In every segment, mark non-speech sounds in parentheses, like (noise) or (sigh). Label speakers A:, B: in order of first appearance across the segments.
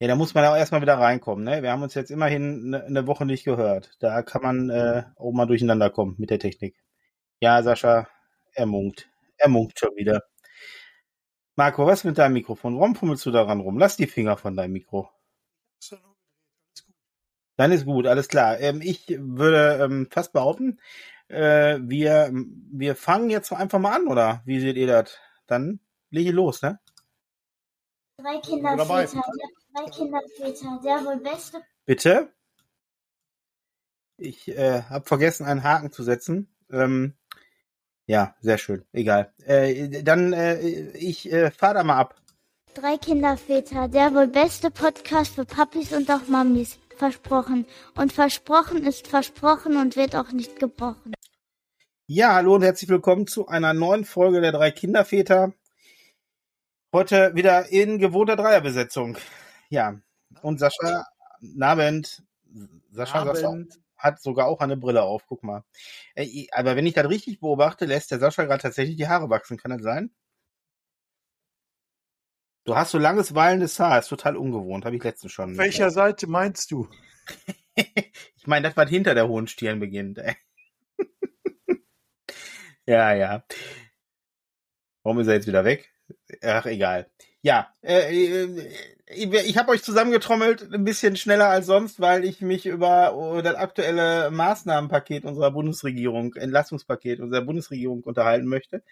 A: Ja, da muss man auch erstmal wieder reinkommen. Ne? Wir haben uns jetzt immerhin eine, eine Woche nicht gehört. Da kann man äh, auch mal durcheinander kommen mit der Technik. Ja, Sascha, er munkt. Er munkt schon wieder. Marco, was mit deinem Mikrofon? Warum fummelst du daran rum? Lass die Finger von deinem Mikro. Dann ist gut, alles klar. Ähm, ich würde ähm, fast behaupten, äh, wir, wir fangen jetzt einfach mal an, oder? Wie seht ihr das? Dann lege ich los, ne?
B: Drei Kinderväter, der, drei Kinderväter, der wohl beste.
A: Bitte? Ich äh, habe vergessen, einen Haken zu setzen. Ähm, ja, sehr schön. Egal. Äh, dann, äh, ich äh, fahre da mal ab.
B: Drei Kinderväter, der wohl beste Podcast für Papis und auch Mamis. Versprochen. Und versprochen ist versprochen und wird auch nicht gebrochen.
A: Ja, hallo und herzlich willkommen zu einer neuen Folge der drei Kinderväter. Heute wieder in gewohnter Dreierbesetzung. Ja, und Sascha, Nabend. Sascha, Sascha hat sogar auch eine Brille auf, guck mal. Äh, aber wenn ich das richtig beobachte, lässt der Sascha gerade tatsächlich die Haare wachsen. Kann das sein? Du hast so langes, wallendes Haar. Ist total ungewohnt. Habe ich letztens schon.
C: Welcher Seite meinst du? (laughs)
A: ich meine, das, was hinter der hohen Stirn beginnt. Ey. (laughs) ja, ja. Warum ist er jetzt wieder weg? Ach, egal. Ja, äh, äh ich habe euch zusammengetrommelt, ein bisschen schneller als sonst, weil ich mich über das aktuelle Maßnahmenpaket unserer Bundesregierung, Entlastungspaket unserer Bundesregierung unterhalten möchte.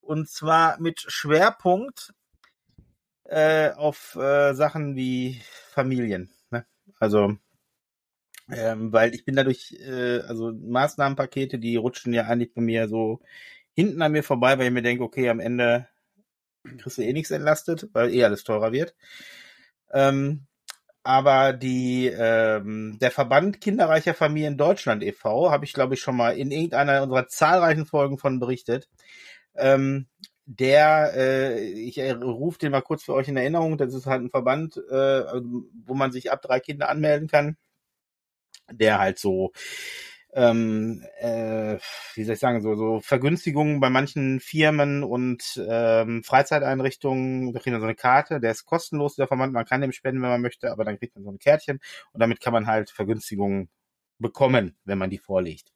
A: Und zwar mit Schwerpunkt äh, auf äh, Sachen wie Familien. Ne? Also, ähm, weil ich bin dadurch, äh, also Maßnahmenpakete, die rutschen ja eigentlich bei mir so hinten an mir vorbei, weil ich mir denke, okay, am Ende kriegst du eh nichts entlastet, weil eh alles teurer wird. Ähm, aber die ähm, der Verband kinderreicher Familien Deutschland e.V. habe ich glaube ich schon mal in irgendeiner unserer zahlreichen Folgen von berichtet. Ähm, der, äh, ich äh, rufe den mal kurz für euch in Erinnerung, das ist halt ein Verband, äh, wo man sich ab drei Kinder anmelden kann, der halt so, ähm, äh, wie soll ich sagen, so, so Vergünstigungen bei manchen Firmen und ähm, Freizeiteinrichtungen, da kriegt man so eine Karte, der ist kostenlos, der Verband, man kann dem spenden, wenn man möchte, aber dann kriegt man so ein Kärtchen und damit kann man halt Vergünstigungen bekommen, wenn man die vorlegt.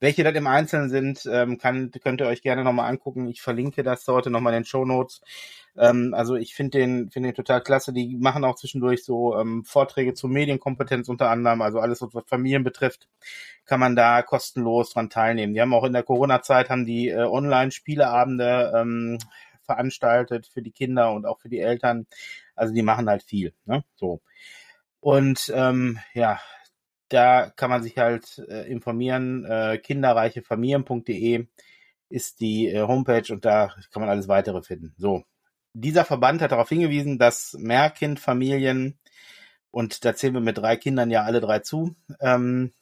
A: Welche das im Einzelnen sind, ähm, kann, könnt ihr euch gerne nochmal angucken. Ich verlinke das heute nochmal in den Show Notes. Ähm, also ich finde den, finde den total klasse. Die machen auch zwischendurch so ähm, Vorträge zur Medienkompetenz unter anderem. Also alles, was Familien betrifft, kann man da kostenlos dran teilnehmen. Die haben auch in der Corona-Zeit haben die äh, Online-Spieleabende ähm, veranstaltet für die Kinder und auch für die Eltern. Also die machen halt viel. Ne? So. Und ähm, ja, da kann man sich halt äh, informieren. Äh, kinderreichefamilien.de ist die äh, Homepage und da kann man alles weitere finden. So. Dieser Verband hat darauf hingewiesen, dass Mehrkindfamilien, und da zählen wir mit drei Kindern ja alle drei zu, ähm,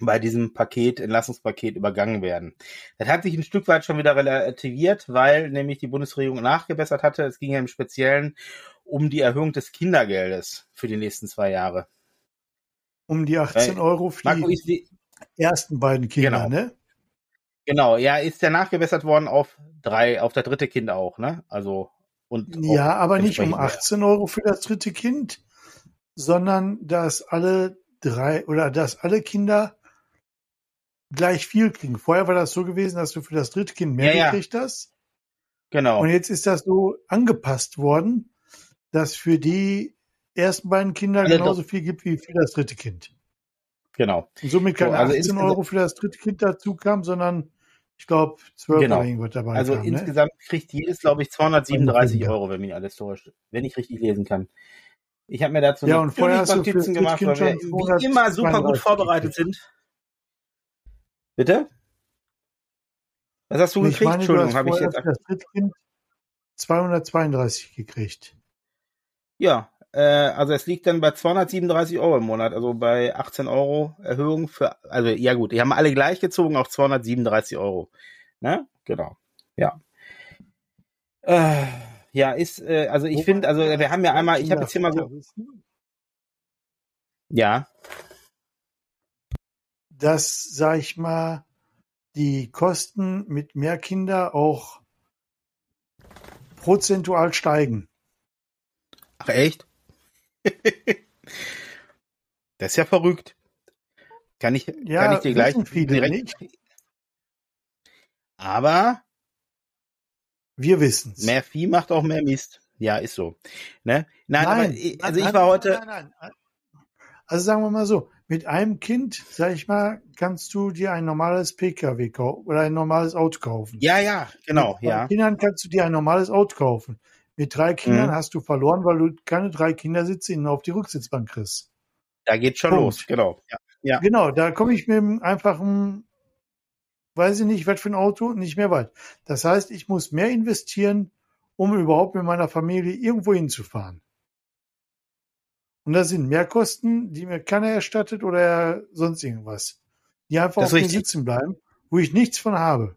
A: bei diesem Paket, Entlassungspaket übergangen werden. Das hat sich ein Stück weit schon wieder relativiert, weil nämlich die Bundesregierung nachgebessert hatte. Es ging ja im Speziellen um die Erhöhung des Kindergeldes für die nächsten zwei Jahre
C: um die 18 Euro für Marco, die, die, ersten beiden Kinder,
A: genau.
C: ne?
A: Genau, ja, ist ja nachgebessert worden auf drei, auf das dritte Kind auch, ne? Also und
C: ja, aber nicht um 18 mehr. Euro für das dritte Kind, sondern dass alle drei oder dass alle Kinder gleich viel kriegen. Vorher war das so gewesen, dass du für das dritte Kind mehr ja, gekriegt hast.
A: Genau.
C: Und jetzt ist das so angepasst worden, dass für die ersten beiden Kinder also genauso viel gibt wie für das dritte Kind.
A: Genau.
C: Und somit keine so, also 18 Euro für das dritte Kind dazu kam, sondern ich glaube 12
A: genau. Euro wird dabei. Also kam, ne? insgesamt ne? kriegt jedes, glaube ich, 237 Euro, wenn mich alles täuscht, wenn ich richtig lesen kann. Ich habe mir dazu
C: ja, und vorher hast
A: Notizen gemacht, weil wir wie immer super gut vorbereitet sind. Bitte? Was hast du
C: ich
A: gekriegt?
C: Meine, Entschuldigung, habe ich jetzt. Das dritte Kind 232 gekriegt.
A: Ja, äh, also es liegt dann bei 237 Euro im Monat, also bei 18 Euro Erhöhung für, also ja gut, die haben alle gleich gezogen auf 237 Euro. Ne? Genau. Ja. Äh, ja, ist, äh, also ich finde, also wir haben ja einmal, ich habe jetzt hier mal so. Ja.
C: Dass, sag ich mal, die Kosten mit mehr Kinder auch prozentual steigen.
A: Ach echt? (laughs) das ist ja verrückt. Kann ich,
C: Ja,
A: kann ich dir gleich
C: wissen
A: direkt. Aber
C: Wir wissen's.
A: mehr Vieh macht auch mehr Mist. Ja, ist so. Ne? Nein, aber ich, also ich
C: nein,
A: war
C: nein,
A: heute.
C: Nein, nein, Also sagen wir mal so, mit einem Kind, sag ich mal, kannst du dir ein normales PKW kaufen oder ein normales Auto kaufen.
A: Ja, ja, genau,
C: Mit
A: ja.
C: Kindern kannst du dir ein normales Auto kaufen. Mit drei Kindern
A: Mhm.
C: hast du verloren, weil du keine drei Kindersitze innen auf die Rücksitzbank kriegst.
A: Da geht schon
C: Punkt.
A: los, genau. Ja. Ja.
C: Genau, da komme ich mit einem einfachen, weiß ich nicht, was für ein Auto, nicht mehr weit. Das heißt, ich muss mehr investieren, um überhaupt mit meiner Familie irgendwo hinzufahren. Und das sind Mehrkosten, die mir keiner erstattet oder sonst irgendwas. Die einfach
A: Das
C: auf
A: richtig.
C: sitzen bleiben, wo ich nichts von habe.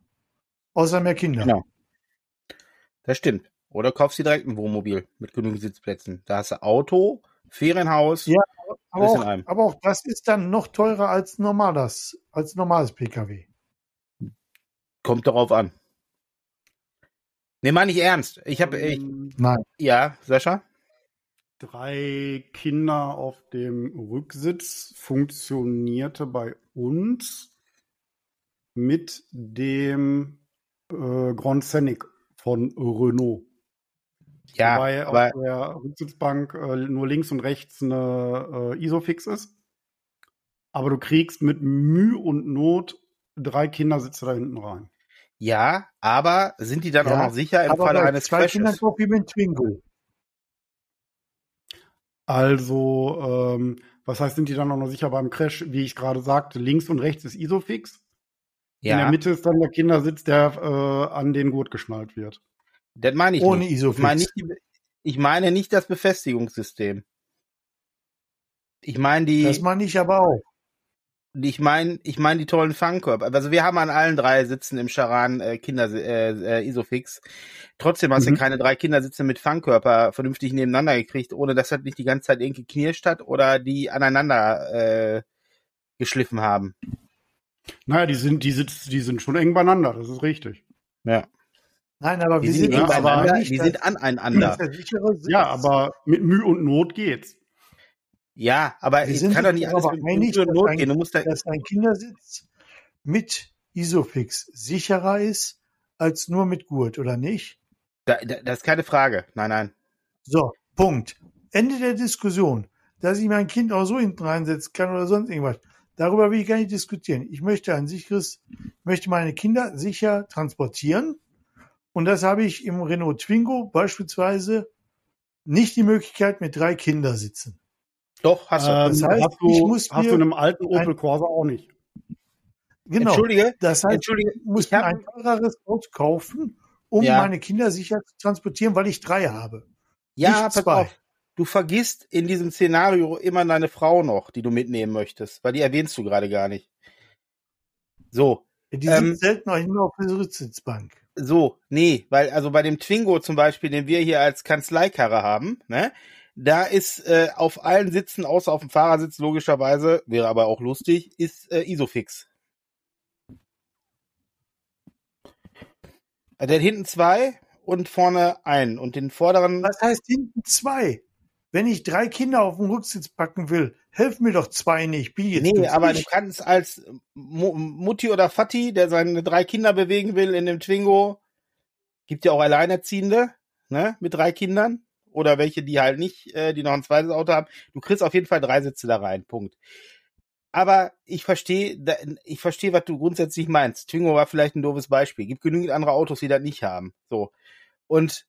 C: Außer mehr Kinder.
A: Genau. Das stimmt. Oder kaufst dir direkt ein Wohnmobil mit genügend Sitzplätzen. Da hast du Auto, Ferienhaus.
C: Ja, Aber
A: Alles in
C: auch,
A: einem.
C: aber auch das ist dann noch teurer als normales, als normales Pkw.
A: Kommt darauf an. Nee, meine ich ernst. Ich habe,
D: Ähm,
C: Nein.
A: ja, Sascha?
D: drei Kinder auf dem Rücksitz funktionierte bei uns mit dem äh, Grand Scenic von Renault.
A: Ja,
D: Wobei
A: aber
D: auf der Rücksitzbank äh, nur links und rechts eine äh, Isofix ist. Aber du kriegst mit Mühe und Not drei Kindersitze da hinten rein.
A: ja, aber sind die dann
C: Ja,
A: auch noch sicher im Falle eines
C: zwei
A: Crashes?
C: mir einen Twingo.
D: Also, ähm, was heißt, sind die dann auch noch sicher beim Crash? Wie ich gerade sagte, links und rechts ist Isofix. In der
A: Ja,
D: Mitte ist dann der Kindersitz, der äh, an den Gurt geschnallt wird.
A: Das meine ich
C: Ohne
A: nicht. Ich
C: Isofix.
A: meine nicht, die, ich meine nicht das Befestigungssystem. Ich meine die,
C: Das meine ich aber auch.
A: ich meine, ich meine die tollen Fangkörper. Also wir haben an allen drei Sitzen im Charan äh, Kinder äh, äh, Isofix. Trotzdem hast
D: Mhm.
A: du keine drei Kindersitze mit Fangkörper vernünftig nebeneinander gekriegt, ohne dass das nicht die ganze Zeit irgendwie knirscht hat oder die aneinander äh, geschliffen haben.
D: Naja, die sind, die, sitz, die sind schon eng beieinander, das ist richtig.
A: Ja.
C: Nein, aber
A: Die
C: wir
A: sind
C: sind
D: aber
C: dass-
A: sind aneinander.
D: Ja, aber mit Mühe und Not geht's.
A: Ja, aber
C: Wir
A: es
C: sind
A: kann doch nicht alles mit
C: einig,
A: Mühe und
C: dass
A: Not
C: ein-
A: gehen. Du musst da,
C: dass ein Kindersitz mit Isofix sicherer ist als nur mit Gurt, oder nicht?
A: da, da, das ist keine Frage. Nein, nein.
C: So, Punkt. Ende der Diskussion. Dass ich mein Kind auch so hinten reinsetzen kann oder sonst irgendwas. Darüber will ich gar nicht diskutieren. Ich möchte ein sicheres, möchte meine Kinder sicher transportieren. Und das habe ich im Renault Twingo beispielsweise nicht die Möglichkeit mit drei Kindersitzen.
A: Doch, hast du.
D: Ähm,
C: Das heißt,
D: hast du,
C: ich muss
D: hast
C: mir
D: du in einem alten Opel Corsa auch nicht.
C: Genau.
A: Entschuldige,
C: Das heißt,
A: Entschuldige,
C: ich muss
A: ich
C: mir
A: hab-
C: ein teureres Auto kaufen, um
A: Ja.
C: meine Kinder sicher zu transportieren, weil ich drei habe.
A: Ja,
C: Nicht zwei.
A: auf. Du vergisst in diesem Szenario immer deine Frau noch, die du mitnehmen möchtest, weil die erwähnst du gerade gar nicht. So,
C: Die
A: Ähm,
C: sind selten auch immer auf der Rücksitzbank.
A: So, nee, weil also bei dem Twingo zum Beispiel, den wir hier als Kanzleikarre haben, ne, da ist äh, auf allen Sitzen, außer auf dem Fahrersitz logischerweise, wäre aber auch lustig, ist äh, Isofix. Äh, Der hat hinten zwei und vorne einen und den vorderen
C: Was heißt hinten zwei? Wenn ich drei Kinder auf den Rücksitz packen will, helfen mir doch zwei nicht. Bin jetzt
A: Nee, aber du
C: nicht.
A: kannst als Mu Mutti oder Vati, der seine drei Kinder bewegen will in dem Twingo, gibt ja auch Alleinerziehende, ne, mit drei Kindern. Oder welche, die halt nicht, äh, die noch ein zweites Auto haben. Du kriegst auf jeden Fall drei Sitze da rein. Punkt. Aber ich verstehe, ich verstehe, was du grundsätzlich meinst. Twingo war vielleicht ein doofes Beispiel. Gibt genügend andere Autos, die das nicht haben. So. Und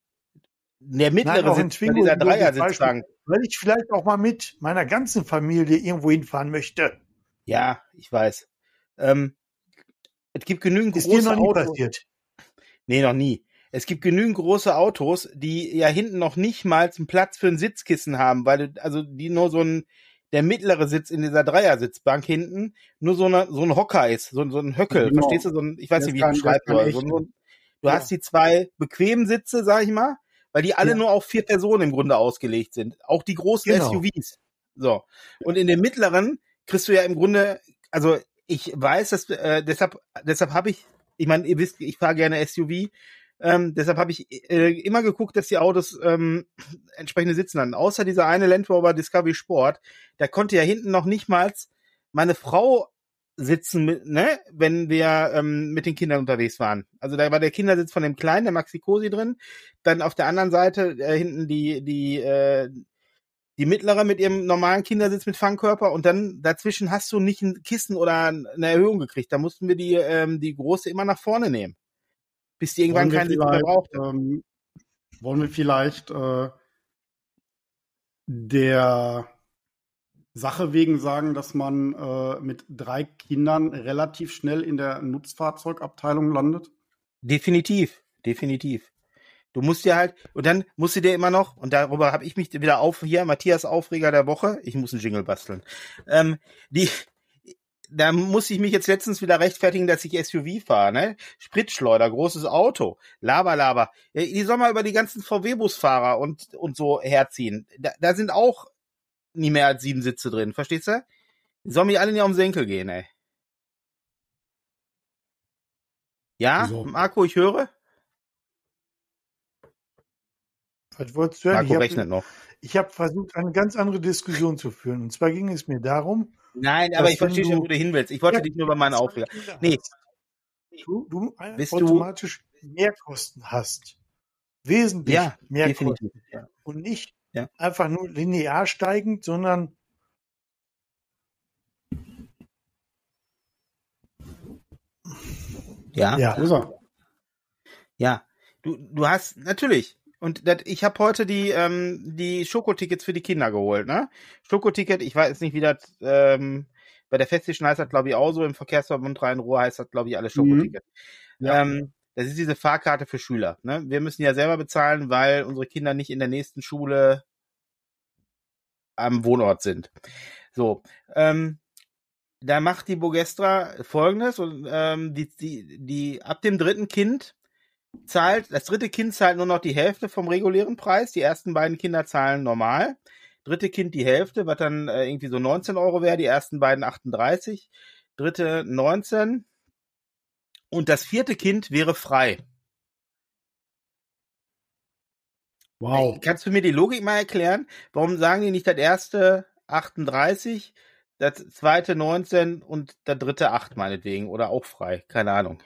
A: der mittlere
C: Nein,
A: Sitz
C: Twingo
A: dieser Dreiersitzbank.
C: Weil ich vielleicht auch mal mit meiner ganzen Familie irgendwo hinfahren möchte.
A: Ja, ich weiß. Ähm, es gibt genügend
C: Ist dir
A: große
C: noch nie
A: Autos.
C: passiert.
A: Nee, noch nie. Es gibt genügend große Autos, die ja hinten noch nicht mal einen Platz für ein Sitzkissen haben, weil also die nur so ein, der mittlere Sitz in dieser Dreiersitzbank hinten, nur so, eine, so ein Hocker ist, so, so ein Höckel,
D: Genau.
A: verstehst du? So ein, ich weiß
D: Der
A: nicht, wie ich beschreiben soll. So, du
D: Ja.
A: hast die zwei bequemen Sitze, sag ich mal, weil die alle
C: Ja.
A: nur auf vier Personen im Grunde ausgelegt sind. Auch die großen
C: Genau.
A: SUVs. So. Und in dem mittleren kriegst du ja im Grunde, also ich weiß, dass äh, deshalb, deshalb habe ich, ich meine, ihr wisst, ich fahre gerne SUV. Ähm, deshalb habe ich äh, immer geguckt, dass die Autos ähm, entsprechende Sitzen hatten. Außer dieser eine Land Rover Discovery Sport, der konnte ja hinten noch nicht mal meine Frau sitzen, mit, ne, wenn wir ähm, mit den Kindern unterwegs waren. Also da war der Kindersitz von dem Kleinen, der Maxi Cosi drin. Dann auf der anderen Seite äh, hinten die die äh, die mittlere mit ihrem normalen Kindersitz mit Fangkörper und dann dazwischen hast du nicht ein Kissen oder eine Erhöhung gekriegt. Da mussten wir die ähm, die große immer nach vorne nehmen, bis die irgendwann keinen Sitz mehr braucht.
D: Ähm, wollen wir vielleicht äh, der Sache wegen sagen, dass man äh, mit drei Kindern relativ schnell in der Nutzfahrzeugabteilung landet?
A: Definitiv, definitiv. Du musst dir halt, und dann musst du dir immer noch, und darüber habe ich mich wieder auf, hier, Matthias Aufreger der Woche, ich muss einen Jingle basteln. Ähm, die, da muss ich mich jetzt letztens wieder rechtfertigen, dass ich SUV fahre, ne? Spritschleuder, großes Auto, Laber, Laber. Die soll mal über die ganzen VW-Busfahrer und, und so herziehen. Da, da sind auch nie mehr als sieben Sitze drin, verstehst du? Die sollen mir alle nicht auf den Senkel gehen, ey. Ja, so. Marco, ich höre.
C: Was wolltest du hören?
A: Marco ich rechnet hab, noch.
C: Ich habe versucht, eine ganz andere Diskussion zu führen. Und zwar ging es mir darum.
A: Nein, aber ich verstehe schon, wo du hin willst. Ich wollte ja, dich nur über meine Aufreger. Nee.
C: Du, du Bist automatisch du? Mehrkosten hast. Wesentlich ja, mehr definitiv, Kosten. Ja. Und nicht ja. einfach nur linear steigend, sondern
A: ja, ja. Ja, du, du hast natürlich. Und das, ich habe heute die ähm, die Schokotickets für die Kinder geholt, ne? Schokoticket, ich weiß nicht, wie das ähm, bei der Festischen heißt das, glaube ich, auch so. Im Verkehrsverbund Rhein-Ruhr heißt das, glaube ich, alles Schokoticket. Mhm. Ja. Ähm, das ist diese Fahrkarte für Schüler. Ne? Wir müssen ja selber bezahlen, weil unsere Kinder nicht in der nächsten Schule am Wohnort sind. So, ähm, da macht die Bogestra folgendes und ähm, die, die, die ab dem dritten Kind zahlt, das dritte Kind zahlt nur noch die Hälfte vom regulären Preis, die ersten beiden Kinder zahlen normal. Dritte Kind die Hälfte, was dann äh, irgendwie so 19 Euro wäre, die ersten beiden 38, dritte 19 und das vierte Kind wäre frei. Wow. Kannst du mir die Logik mal erklären? Warum sagen die nicht das erste 38, das zweite 19 und der dritte 8 meinetwegen oder auch frei? Keine Ahnung.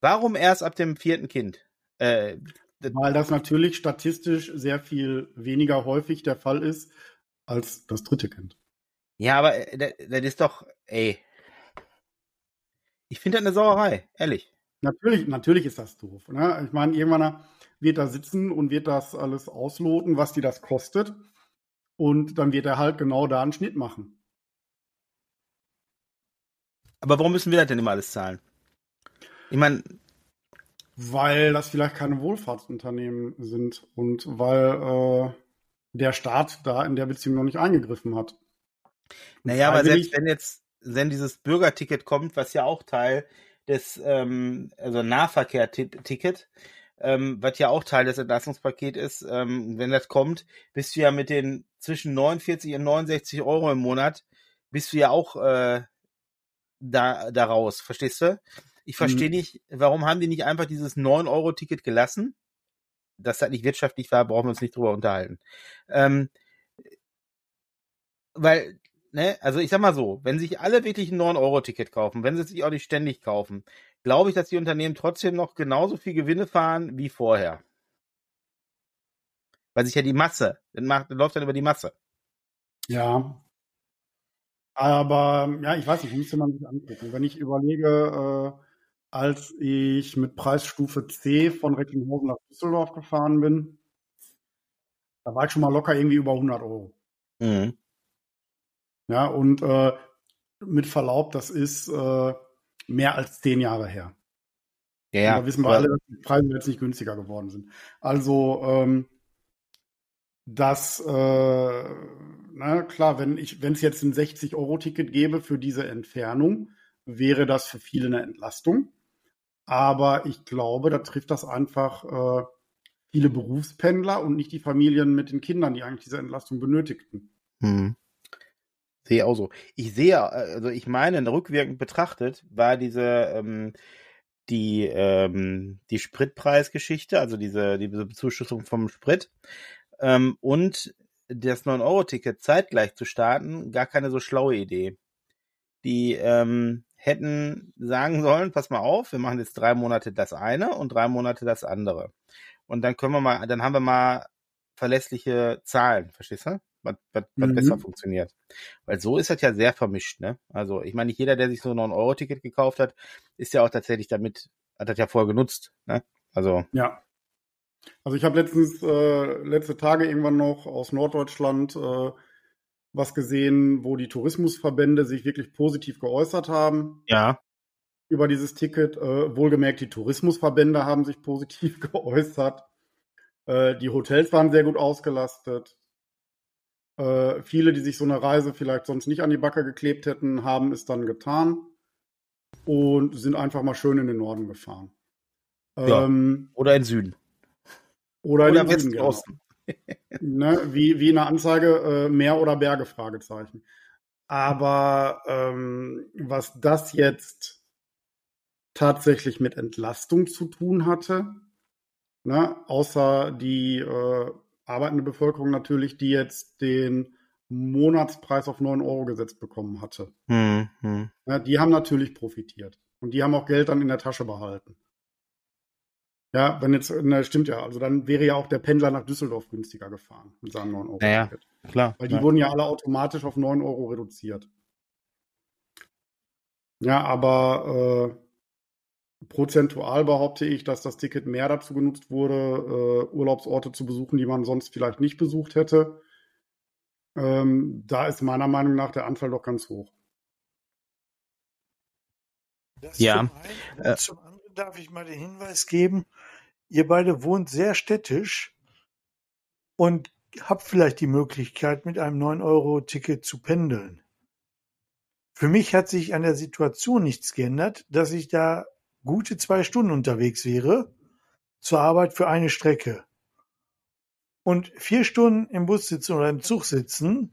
A: Warum erst ab dem vierten Kind?
D: Äh, Weil das natürlich statistisch sehr viel weniger häufig der Fall ist als das dritte Kind.
A: Ja, aber äh, das, das ist doch, ey. Ich finde das eine Sauerei, ehrlich.
D: Natürlich, natürlich ist das doof. Ne? Ich meine, irgendwann wird da sitzen und wird das alles ausloten, was die das kostet. Und dann wird er halt genau da einen Schnitt machen.
A: Aber warum müssen wir das denn immer alles zahlen? Ich meine.
D: Weil das vielleicht keine Wohlfahrtsunternehmen sind und weil äh, der Staat da in der Beziehung noch nicht eingegriffen hat.
A: Naja, aber selbst wenn jetzt, wenn dieses Bürgerticket kommt, was ja auch Teil des, ähm, also Nahverkehr-Ticket, ähm, was ja auch Teil des Entlastungspakets ist, ähm, wenn das kommt, bist du ja mit den zwischen 49 und 69 Euro im Monat, bist du ja auch äh, da, da raus, verstehst du? Ich verstehe mhm. nicht, warum haben die nicht einfach dieses 9-Euro-Ticket gelassen? Dass das nicht wirtschaftlich war, brauchen wir uns nicht drüber unterhalten. Ähm, weil, ne, also ich sag mal so, wenn sich alle wirklich ein 9-Euro-Ticket kaufen, wenn sie sich auch nicht ständig kaufen, glaube ich, dass die Unternehmen trotzdem noch genauso viel Gewinne fahren wie vorher. Weil sich ja die Masse, das, macht, das läuft dann über die Masse.
D: Ja. Aber ja, ich weiß nicht, müsste man sich angucken. Wenn ich überlege, äh, als ich mit Preisstufe C von Recklinghausen nach Düsseldorf gefahren bin, da war ich schon mal locker irgendwie über 100 Euro. Mhm. Ja, und äh, mit Verlaub, das ist äh, mehr als zehn Jahre her. Ja, ja. Da wissen wir alle, dass die Preise jetzt nicht günstiger geworden sind. Also, ähm, das, äh, na klar, wenn ich, wenn es jetzt ein 60-Euro-Ticket gäbe für diese Entfernung, wäre das für viele eine Entlastung. Aber ich glaube, da trifft das einfach äh, viele Berufspendler und nicht die Familien mit den Kindern, die eigentlich diese Entlastung benötigten. Hm.
A: Sehe auch so. Ich sehe, also ich meine, rückwirkend betrachtet, war diese, ähm, die, ähm, die Spritpreisgeschichte, also diese, diese Bezuschussung vom Sprit ähm, und das 9-Euro-Ticket zeitgleich zu starten, gar keine so schlaue Idee. Die ähm, hätten sagen sollen, pass mal auf, wir machen jetzt drei Monate das eine und drei Monate das andere. Und dann können wir mal, dann haben wir mal verlässliche Zahlen, verstehst du? Was, was, was
D: Mhm.
A: besser funktioniert. Weil so ist das ja sehr vermischt, ne? Also ich meine, nicht jeder, der sich so ein 9-Euro-Ticket gekauft hat, ist ja auch tatsächlich damit, hat das ja vorher genutzt, ne? Also,
D: Ja. Also ich habe letztens, äh, letzte Tage irgendwann noch aus Norddeutschland äh, was gesehen, wo die Tourismusverbände sich wirklich positiv geäußert haben
A: ja.
D: über dieses Ticket. Äh, wohlgemerkt, die Tourismusverbände haben sich positiv (laughs) geäußert. Äh, die Hotels waren sehr gut ausgelastet. Äh, viele, die sich so eine Reise vielleicht sonst nicht an die Backe geklebt hätten, haben es dann getan und sind einfach mal schön in den Norden gefahren.
A: Ja.
D: Ähm,
A: Oder in Süden.
D: oder,
A: Oder
D: in den Süden, genau.
A: Westosten. (laughs)
D: ne, wie, wie in der Anzeige äh, Meer oder Berge, Fragezeichen. Aber ähm, was das jetzt tatsächlich mit Entlastung zu tun hatte, ne, außer die äh, arbeitende Bevölkerung natürlich, die jetzt den Monatspreis auf 9 Euro gesetzt bekommen hatte.
A: Hm, hm.
D: Ne, die haben natürlich profitiert. Und die haben auch Geld dann in der Tasche behalten. Ja, wenn jetzt, na, stimmt ja, also dann wäre ja auch der Pendler nach Düsseldorf günstiger gefahren mit seinem 9 Euro.
A: Naja,
D: Ticket.
A: Klar.
D: Weil die
A: ja.
D: wurden ja alle automatisch auf 9 Euro reduziert. Ja, aber äh, prozentual behaupte ich, dass das Ticket mehr dazu genutzt wurde, äh, Urlaubsorte zu besuchen, die man sonst vielleicht nicht besucht hätte. Ähm, da ist meiner Meinung nach der Anfall doch ganz hoch.
C: Das
A: Ja,
C: Zum einen,
A: äh,
C: zum anderen darf ich mal den Hinweis geben, ihr beide wohnt sehr städtisch und habt vielleicht die Möglichkeit, mit einem 9-Euro-Ticket zu pendeln. Für mich hat sich an der Situation nichts geändert, dass ich da gute zwei Stunden unterwegs wäre zur Arbeit für eine Strecke. Und vier Stunden im Bus sitzen oder im Zug sitzen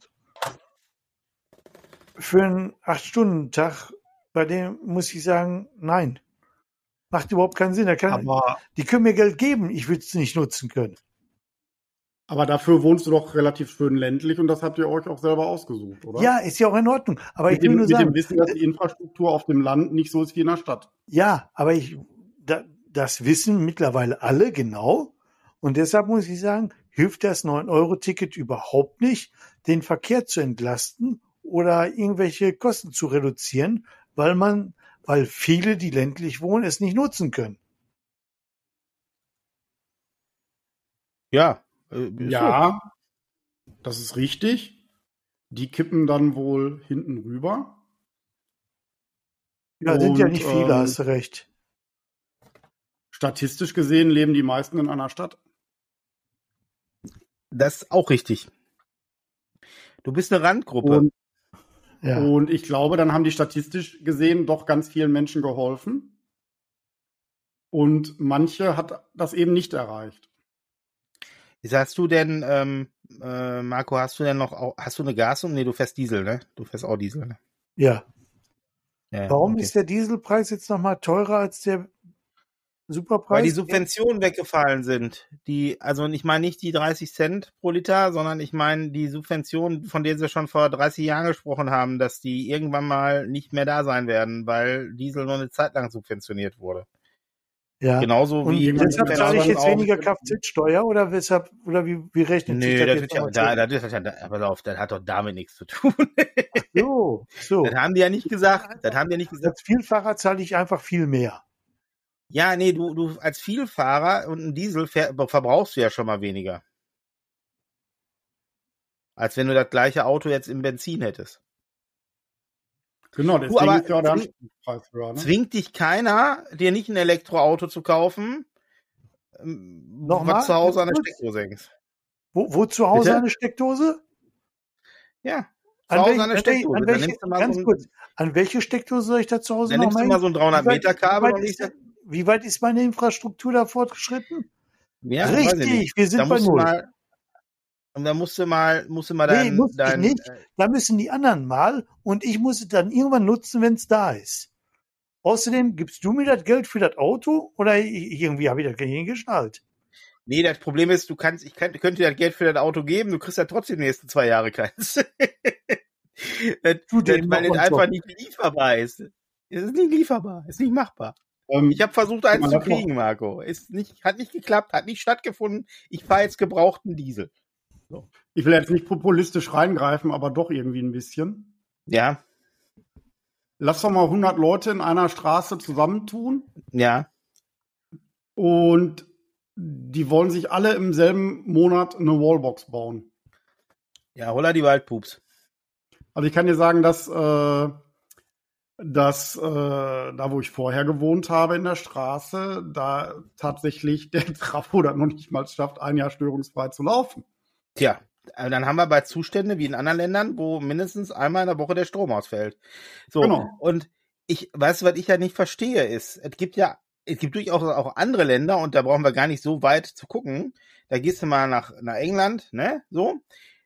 C: für einen Acht-Stunden-Tag, bei dem muss ich sagen, nein. Macht überhaupt keinen Sinn. Kann, die können mir Geld geben, ich würde es nicht nutzen können.
D: Aber dafür wohnst du doch relativ schön ländlich und das habt ihr euch auch selber ausgesucht, oder?
C: Ja, ist ja auch in Ordnung. Aber
D: mit
C: ich will
D: dem,
C: nur
D: mit dem
C: sagen,
D: Wissen, dass die Infrastruktur auf dem Land nicht so ist wie in der Stadt.
C: ja, aber ich, da, das wissen mittlerweile alle genau. Und deshalb muss ich sagen, hilft das 9-Euro-Ticket überhaupt nicht, den Verkehr zu entlasten oder irgendwelche Kosten zu reduzieren, weil man, weil viele, die ländlich wohnen, es nicht nutzen können.
A: Ja. Äh,
D: Ja, das ist richtig. Die kippen dann wohl hinten rüber.
C: Ja, sind ja nicht viele,
D: ähm,
C: hast du recht.
D: Statistisch gesehen leben die meisten in einer Stadt.
A: So. Das ist auch richtig. Du bist eine Randgruppe.
D: Und,
C: Ja.
D: und ich glaube, dann haben die statistisch gesehen doch ganz vielen Menschen geholfen. Und manche hat das eben nicht erreicht.
A: Hast du denn, ähm, äh, Marco, hast du denn noch, hast du eine Gasung? Nee, du fährst Diesel, ne? Du fährst auch Diesel, ne?
C: ja.
A: Ja,
C: Warum
A: okay.
C: ist der Dieselpreis jetzt nochmal teurer als der Superpreis?
A: Weil die Subventionen weggefallen sind. Die, also ich meine nicht die 30 Cent pro Liter, sondern ich meine die Subventionen, von denen sie schon vor 30 Jahren gesprochen haben, dass die irgendwann mal nicht mehr da sein werden, weil Diesel nur eine Zeit lang subventioniert wurde.
C: Ja.
A: Genauso
C: Und
A: wie
C: deshalb zahle ich jetzt weniger Kfz-Steuer oder weshalb, oder wie, wie rechnet sich
A: Nee,
C: das
A: das
C: jetzt
A: ja, da,
C: zurück?
A: das, ist ja, pass auf, das hat doch damit nichts zu tun. (laughs)
C: So, so.
A: Das haben die ja nicht gesagt. Das haben die ja nicht gesagt.
C: Als Vielfahrer zahle ich einfach viel mehr.
A: Ja, nee, du, du als Vielfahrer und ein Diesel verbrauchst du ja schon mal weniger. Als wenn du das gleiche Auto jetzt im Benzin hättest.
D: Genau, deswegen
A: aber
D: ist ja auch der
A: zwing-
D: Anspruchspreis höher. Ne?
A: Zwingt dich keiner, dir nicht ein Elektroauto zu kaufen, ähm,
C: Nochmal?
A: was zu Hause an der? Steckdose hängt.
C: Wo, wo zu Hause
A: Bitte?
C: eine Steckdose?
A: Ja, zu
C: An,
A: Hause
C: welch,
A: an Steckdose.
C: an welche,
A: du
C: ganz
A: so ein,
C: kurz, an welche Steckdose soll ich da zu Hause
A: dann
C: noch
A: nimmst du mal so ein 300
C: Wie weit-
A: Meter Kabel
C: wie weit, ist, wie weit ist meine Infrastruktur da fortgeschritten?
A: ja,
C: Richtig, wir sind
A: Da
C: bei
A: du
C: Null.
A: Und da musst du mal, musst du mal
C: Nee,
A: dein,
C: muss ich
A: dein,
C: nicht.
A: äh,
C: Da müssen die anderen mal und ich muss es dann irgendwann nutzen, wenn es da ist. Außerdem gibst du mir das Geld für das Auto oder i- irgendwie habe ich das nicht geschnallt.
A: Nee, das Problem ist, du kannst, ich kann, könnte dir das Geld für das Auto geben, du kriegst ja trotzdem die nächsten zwei Jahre keins. (laughs) das,
C: Du,
A: das,
C: den
A: weil es einfach nicht lieferbar ist. Es ist nicht lieferbar, ist nicht machbar.
D: Ähm,
A: Ich habe versucht, eins zu kriegen, Marco. Ist nicht, hat nicht geklappt, hat nicht stattgefunden. Ich fahre jetzt gebrauchten Diesel.
D: Ich will jetzt nicht populistisch reingreifen, aber doch irgendwie ein bisschen.
A: Ja,
D: Lass doch mal 100 Leute in einer Straße zusammentun
A: ja,
D: und die wollen sich alle im selben Monat eine Wallbox bauen.
A: ja, holla die Waldpups.
D: Also ich kann dir sagen, dass, äh, dass äh, da, wo ich vorher gewohnt habe in der Straße, da tatsächlich der Trafo das noch nicht mal schafft, ein Jahr störungsfrei zu laufen.
A: Tja, äh, dann haben wir bei Zustände wie in anderen Ländern, wo mindestens einmal in der Woche der Strom ausfällt. So,
D: Genau.
A: und ich, weißt du, was ich ja nicht verstehe, ist, es gibt ja, es gibt durchaus auch andere Länder und da brauchen wir gar nicht so weit zu gucken. Da gehst du mal nach, nach England, ne, so.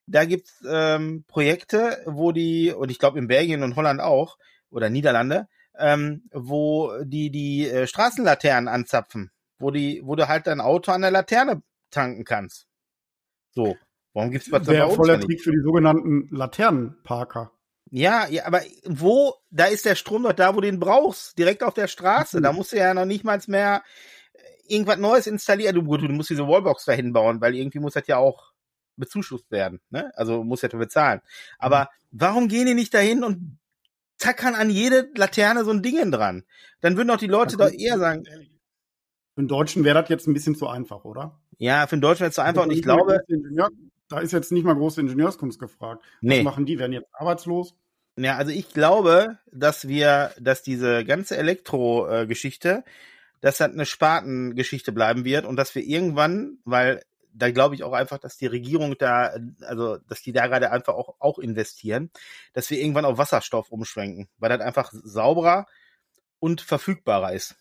A: Da gibt's ähm, Projekte, wo die, und ich glaube in Belgien und Holland auch, oder Niederlande, ähm, wo die die äh, Straßenlaternen anzapfen, wo die, wo du halt dein Auto an der Laterne tanken kannst. So, warum gibt's was bei
D: Wäre
A: uns
D: voll der
A: da nicht?
D: Trick für die sogenannten Laternenparker.
A: Ja, ja, aber wo, da ist der Strom doch da, wo du den brauchst, direkt auf der Straße. Da musst du ja noch nicht mal mehr äh, irgendwas Neues installieren. Du, gut, du musst diese Wallbox dahin bauen, weil irgendwie muss das ja auch bezuschusst werden, ne? Also muss ja bezahlen. Aber warum gehen die nicht dahin und tackern an jede Laterne so ein Ding dran? Dann würden doch die Leute doch eher sagen,
D: Für den Deutschen wäre das jetzt ein bisschen zu einfach, oder?
A: ja, für den Deutschen ist es so einfach und ich glaube,
D: da ist jetzt nicht mal große Ingenieurskunst gefragt. Was
A: nee.
D: machen die? Werden jetzt arbeitslos?
A: Ja, also ich glaube, dass wir, dass diese ganze Elektro-Geschichte, dass das eine Spartengeschichte bleiben wird und dass wir irgendwann, weil da glaube ich auch einfach, dass die Regierung da, also dass die da gerade einfach auch, auch investieren, dass wir irgendwann auf Wasserstoff umschwenken, weil das einfach sauberer und verfügbarer ist.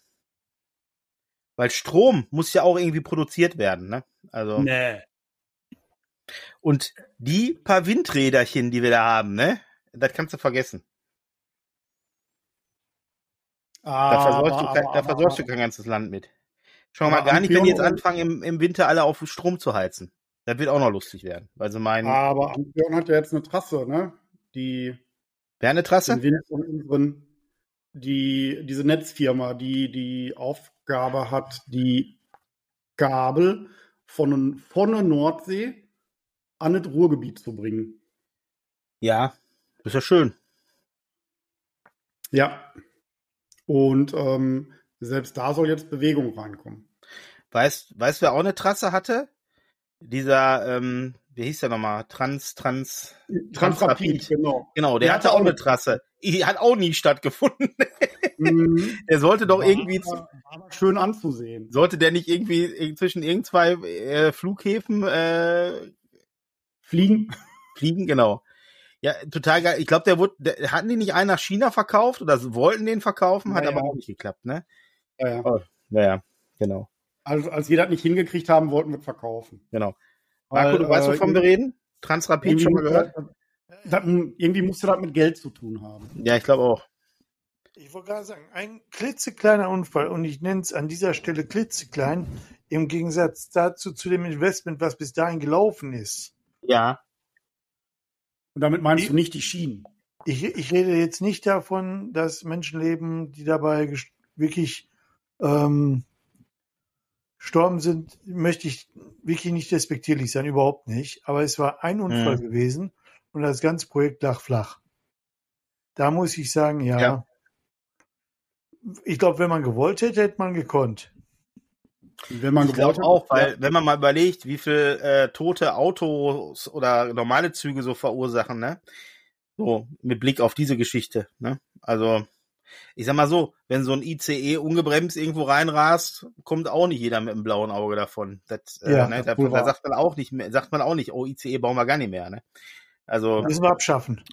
A: Weil Strom muss ja auch irgendwie produziert werden, ne? Also
C: Nee.
A: Und die paar Windräderchen, die wir da haben, ne? Das kannst du vergessen. Da versorgst, du, kein, da versorgst du kein ganzes Land mit. Schau mal,
D: Aber
A: gar nicht, wenn die jetzt anfangen, im, im Winter alle auf Strom zu heizen. Das wird auch noch lustig werden, weil sie meinen,
D: Aber Ampere hat ja jetzt eine Trasse, ne? Die den Wind von unseren, die, diese Netzfirma, die die Aufgabe hat, die Kabel von, von der Nordsee an das Ruhrgebiet zu bringen.
A: Ja, ist ja schön.
D: Ja. Und ähm, selbst da soll jetzt Bewegung reinkommen.
A: Weißt, weißt, wer auch eine Trasse hatte? Dieser, ähm, wie hieß der nochmal? Trans, Trans, Transrapid.
D: genau.
A: Genau, der
D: Der
A: hatte
D: hatte
A: auch eine Trasse. Die hat auch nie stattgefunden.
D: Mhm.
A: Der (laughs) sollte doch
D: War-
A: irgendwie,
D: war aber schön anzusehen.
A: sollte der nicht irgendwie zwischen irgend zwei äh, Flughäfen äh,
D: Fliegen.
A: fliegen? Genau. Ja, total geil. Ich glaube, der wurde, der, hatten die nicht einen nach China verkauft oder wollten den verkaufen, hat
D: Ja,
A: aber auch nicht geklappt, ne?
D: Ja, ja.
A: Naja, genau,
D: Also, als wir das nicht hingekriegt haben, wollten wir verkaufen.
A: genau.
D: Weil,
A: Marco, du weißt,
D: äh,
A: wovon wir reden? Transrapid
D: irgendwie
A: schon mal gehört?
D: das- das, irgendwie musste das mit Geld zu tun haben.
A: Ja, ich glaube auch.
C: Ich wollte gerade sagen, ein klitzekleiner Unfall und ich nenne es an dieser Stelle klitzeklein im Gegensatz dazu zu dem Investment, was bis dahin gelaufen ist.
A: Ja.
D: Und damit meinst
C: Die-
D: du nicht die Schienen.
C: Ich, ich rede jetzt nicht davon, dass Menschenleben, die dabei wirklich ähm, gestorben sind, möchte ich wirklich nicht despektierlich sein, überhaupt nicht. Aber es war ein Unfall
A: Mhm.
C: gewesen und das ganze Projekt lag flach. Da muss ich sagen, ja.
A: Ja.
C: Ich glaube, wenn man gewollt hätte, hätte man gekonnt.
D: Wenn man
A: Ich glaube auch, weil wenn man mal überlegt, wie viel äh, tote Autos oder normale Züge so verursachen, ne? So, mit Blick auf diese Geschichte, ne? Also, ich sag mal so, wenn so ein ICE ungebremst irgendwo reinrast, kommt auch nicht jeder mit einem blauen Auge davon. Das, äh,
C: Ja,
A: ne?
D: das
A: da, da sagt man auch nicht mehr, sagt man auch nicht, oh, ICE bauen wir gar nicht mehr, ne? Also,
C: Müssen wir abschaffen.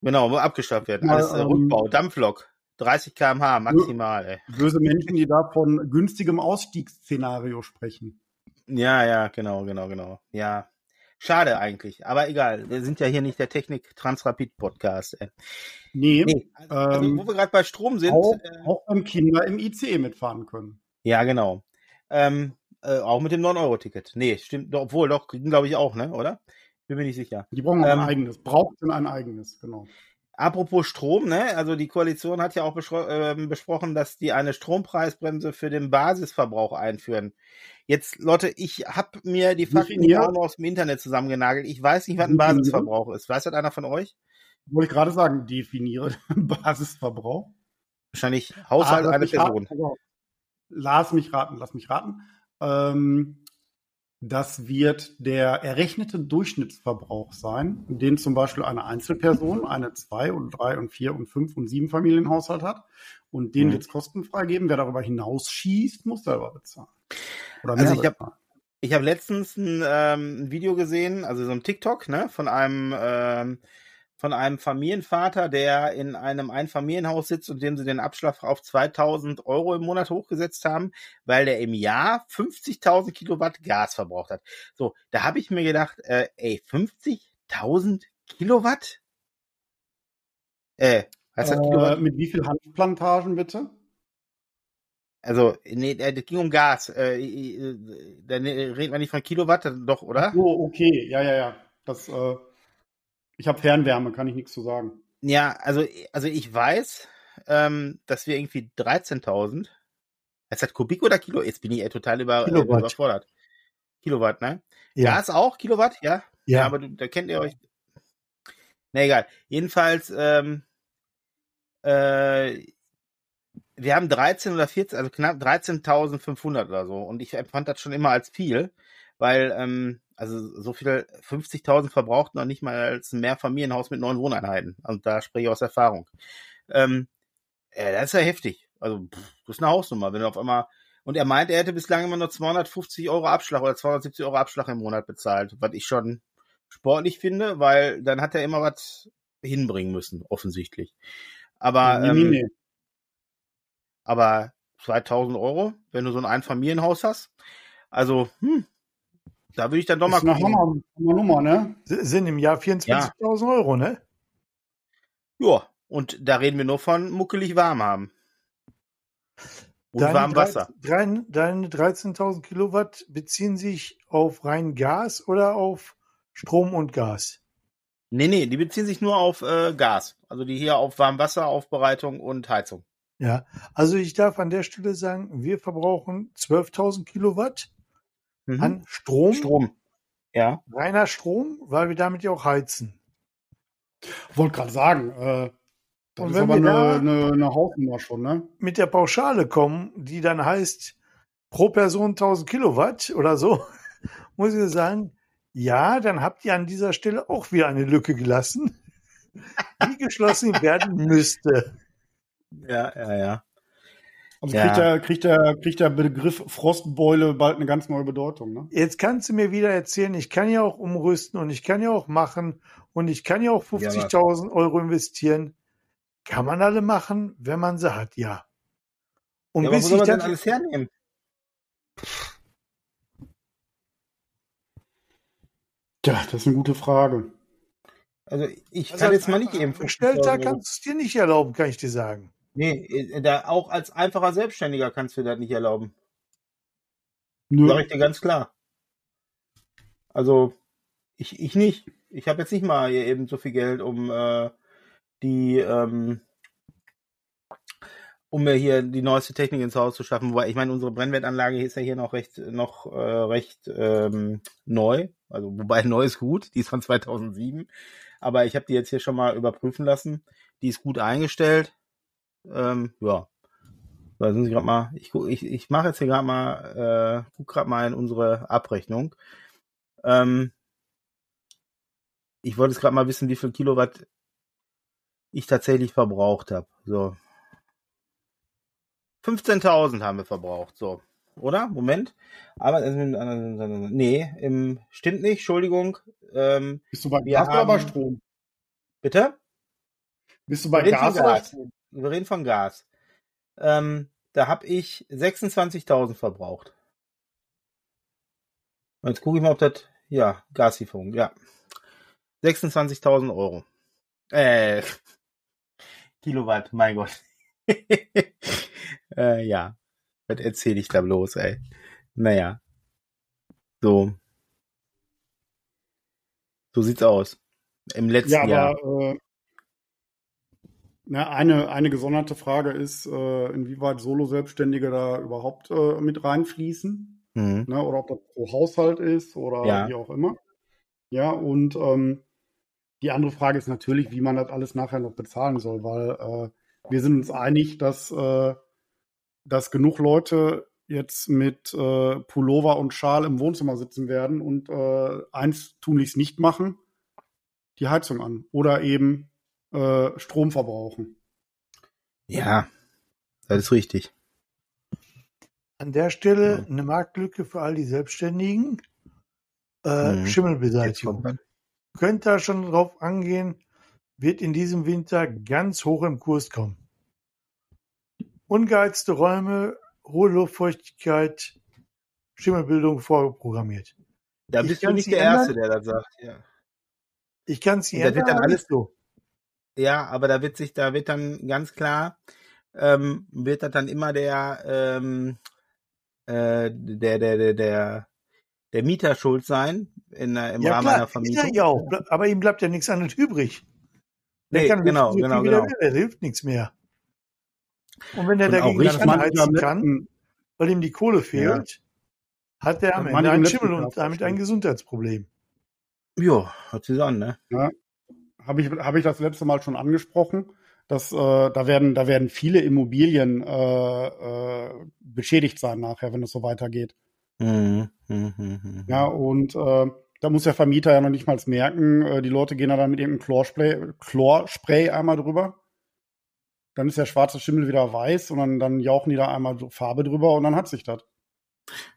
A: genau, muss abgeschafft werden. Alles äh,
D: ähm,
A: Rückbau, Dampflok, 30 km/h maximal, ey.
D: böse Menschen, die da von günstigem Ausstiegsszenario sprechen.
A: Ja, ja, genau, genau, genau. Ja. Schade eigentlich, aber egal. Wir sind ja hier nicht der Technik-Transrapid-Podcast. Äh.
D: Nee,
A: Nee, also,
D: Ähm,
A: wo wir gerade bei Strom sind.
D: auch,
A: äh,
D: auch wenn Kinder im ICE mitfahren können.
A: Ja, genau. Ähm, äh, auch mit dem 9-Euro-Ticket. Nee, stimmt, obwohl, doch, kriegen glaube ich auch, ne, oder? Bin mir nicht sicher.
D: Die brauchen auch
A: Ähm,
D: ein eigenes. Braucht denn ein eigenes, genau.
A: Apropos Strom, ne? Also die Koalition hat ja auch ähm, besprochen, dass die eine Strompreisbremse für den Basisverbrauch einführen. Jetzt, Leute, ich habe mir die Fakten noch aus dem Internet zusammengenagelt. Ich weiß nicht, was ein. Basisverbrauch ist. Weiß das einer von euch?
D: Wollte ich gerade sagen, definiere (laughs) Basisverbrauch.
A: Wahrscheinlich Haushalt
D: Ah, lass
A: eine
D: mich raten,
A: Person.
D: pass auf. Lass mich raten, lass mich raten. Ähm, das wird der errechnete Durchschnittsverbrauch sein, den zum Beispiel eine Einzelperson, eine zwei und drei und vier und fünf und sieben Familienhaushalt hat. Und den
A: Mhm.
D: wird es kostenfrei geben. Wer darüber hinausschießt, muss selber bezahlen. Oder
A: Also
D: mehr
A: ich hab-
D: bezahlen.
A: Ich habe letztens ein, ähm, Video gesehen, also so ein TikTok, ne, von einem ähm, von einem Familienvater, der in einem Einfamilienhaus sitzt und dem sie den Abschlag auf 2000 Euro im Monat hochgesetzt haben, weil der im Jahr 50.000 Kilowatt Gas verbraucht hat. So, da habe ich mir gedacht, äh, ey, 50.000 Kilowatt? Äh, heißt das
D: Äh,
A: Kilowatt?
D: mit wie viel Hanfplantagen bitte?
A: Also, nee, äh, das ging um Gas. Äh, äh, dann reden wir nicht von Kilowatt, doch, oder?
D: Oh, okay, ja, ja, ja. Das, äh, ich habe Fernwärme, kann ich nichts zu sagen.
A: Ja, also, also ich weiß, ähm, dass wir irgendwie 13.000. Ist das Kubik oder Kilo? Jetzt bin ich ey, total über, äh,
C: Kilowatt.
A: überfordert. Kilowatt, ne?
C: Ja,
A: Gas auch? Kilowatt? Ja? Ja,
C: ja.
A: aber du, da kennt ihr euch. Na egal. Jedenfalls, ähm, äh, wir haben 13 oder 14, also knapp 13.500 oder so. Und ich empfand das schon immer als viel, weil, ähm, also so viel 50.000 verbraucht noch nicht mal als ein Mehrfamilienhaus mit neun Wohneinheiten. Und da spreche ich aus Erfahrung. Ähm, äh, das ist ja heftig. Also, pff, das ist eine Hausnummer, wenn du auf einmal, und er meint, er hätte bislang immer nur 250 Euro Abschlag oder 270 Euro Abschlag im Monat bezahlt, was ich schon sportlich finde, weil dann hat er immer was hinbringen müssen, offensichtlich. Aber,
D: nee,
A: ähm,
D: nee.
A: aber 2000 Euro, wenn du so ein Einfamilienhaus hast, also, hm, da würde ich dann doch mal
D: eine
A: gucken.
D: Hammer, Hammer Nummer, ne?
C: Sind im Jahr 24.000 Euro, ne?
A: Ja, und da reden wir nur von muckelig warm haben. Und warm Wasser.
C: 13 Deine 13.000 Kilowatt beziehen sich auf rein Gas oder auf Strom und Gas?
A: Nee, nee, die beziehen sich nur auf äh, Gas. Also die hier auf Warmwasseraufbereitung und Heizung.
C: Ja, also ich darf an der Stelle sagen, wir verbrauchen 12.000 Kilowatt
A: Mhm.
C: an Strom,
A: Strom. Ja.
C: reiner Strom, weil wir damit ja auch heizen.
D: Wollte gerade sagen, äh, das
C: Und
D: ist aber
C: wir
D: eine, eine, eine Hausnummer schon, ne?
C: Mit der Pauschale kommen, die dann heißt, pro Person 1000 Kilowatt oder so, (laughs) muss ich sagen, ja, dann habt ihr an dieser Stelle auch wieder eine Lücke gelassen, (laughs) die geschlossen werden müsste.
A: Ja, ja, ja.
D: Also
A: Ja.
D: kriegt, der, kriegt, der, kriegt der Begriff Frostbeule bald eine ganz neue Bedeutung, ne?
C: Jetzt kannst du mir wieder erzählen, ich kann ja auch umrüsten und ich kann ja auch machen und ich kann ja auch 50.000 Euro investieren. Kann man alle machen, wenn man sie hat, ja. Und
A: ja aber wo
C: bis
A: soll man
C: dann,
A: alles hernehmen?
D: Tja, das ist eine gute Frage.
A: Also ich
C: Also
A: kann jetzt mal nicht eben
C: Angestellter
A: 50.000 Euro-
C: kannst du es dir nicht erlauben, kann ich dir sagen.
A: Nee, äh, da auch als einfacher Selbstständiger kannst du das nicht erlauben.
D: Nö.
A: Sag ich dir ganz klar. Also, ich, ich nicht. Ich habe jetzt nicht mal hier eben so viel Geld, um äh, die, ähm, um mir hier die neueste Technik ins Haus zu schaffen. Wobei, ich meine, unsere Brennwertanlage ist ja hier noch recht, noch äh, recht ähm, neu. Also, wobei (laughs) neu ist gut, die ist von 2007. Aber ich habe die jetzt hier schon mal überprüfen lassen. Die ist gut eingestellt. Ähm, ja. Da sind sie gerade mal. Ich, ich, ich mache jetzt hier gerade mal, äh, guck gerade mal in unsere Abrechnung. Ähm, ich wollte jetzt gerade mal wissen, wie viel Kilowatt ich tatsächlich verbraucht habe. So. 15.000 haben wir verbraucht. So. Oder? Moment. Aber, äh, nee, im, stimmt nicht. Entschuldigung. Ähm,
D: Bist du bei Gas oder bei
A: haben-
D: Strom?
A: bitte?
D: Bist du bei Gas
A: von
D: oder
A: Gas.
D: Strom?
A: Wir reden von Gas. Ähm, da habe ich 26.000 verbraucht. Jetzt gucke ich mal, ob das ja, Gaslieferung, ja. 26.000 Euro. Äh, (laughs) Kilowatt, mein Gott. (laughs) äh, ja, was erzähle ich da bloß, ey? Naja, so. So sieht's aus. Im letzten
D: Ja,
A: Jahr.
D: aber äh, na, eine, eine gesonderte Frage ist, äh, inwieweit Solo-Selbstständige da überhaupt äh, mit reinfließen.
A: Mhm.
D: Ne? Oder ob das pro Haushalt ist oder
A: Ja.
D: wie auch immer. Ja, und ähm, die andere Frage ist natürlich, wie man das alles nachher noch bezahlen soll, weil äh, wir sind uns einig, dass, äh, dass genug Leute jetzt mit äh, Pullover und Schal im Wohnzimmer sitzen werden und äh, eins tunlichst nicht machen, die Heizung an oder eben äh, Strom verbrauchen.
A: Ja, das ist richtig.
C: An der Stelle eine Marktlücke für all die Selbstständigen. Äh,
A: Mhm.
C: Schimmelbeseitigung. Könnt da schon drauf angehen, wird in diesem Winter ganz hoch im Kurs kommen. Ungeheizte Räume, hohe Luftfeuchtigkeit, Schimmelbildung vorprogrammiert.
A: Da
C: Ich
A: bist du nicht der Erste,
C: ändern.
A: der das sagt. Ja.
C: Ich kann es nicht
A: Und da wird
C: ändern,
A: dann alles-
C: so.
A: Ja, aber da wird sich, da wird dann ganz klar, ähm, wird das dann immer der, ähm, äh, der, der, der, der, der Mieter schuld sein in, der- im
C: Ja
A: Rahmen einer
C: klar, er
A: Vermietung.
C: ja auch. Aber ihm bleibt ja nichts anderes übrig. Der
A: Nee,
C: kann
A: genau,
C: so
A: genau,
C: er
A: genau.
C: der hilft nichts mehr. Und wenn er
A: auch
C: dagegen nicht anheizen kann, weil ihm die Kohle fehlt, hat er am Ende einen Schimmel und damit ein. Gesundheitsproblem.
A: Ja, hört sich so an, ne?
D: Habe ich, habe ich das letzte Mal schon angesprochen, dass äh, da werden, da werden viele Immobilien äh, äh, beschädigt sein nachher, wenn es so weitergeht.
A: Mhm, mhm, mhm.
D: Ja, und äh, da muss der Vermieter ja noch nicht mal merken, äh, die Leute gehen da dann mit irgendeinem Chlorspray, Chlorspray einmal drüber. Dann ist der schwarze Schimmel wieder weiß und dann, dann jauchen die da einmal Farbe drüber und dann hat sich das.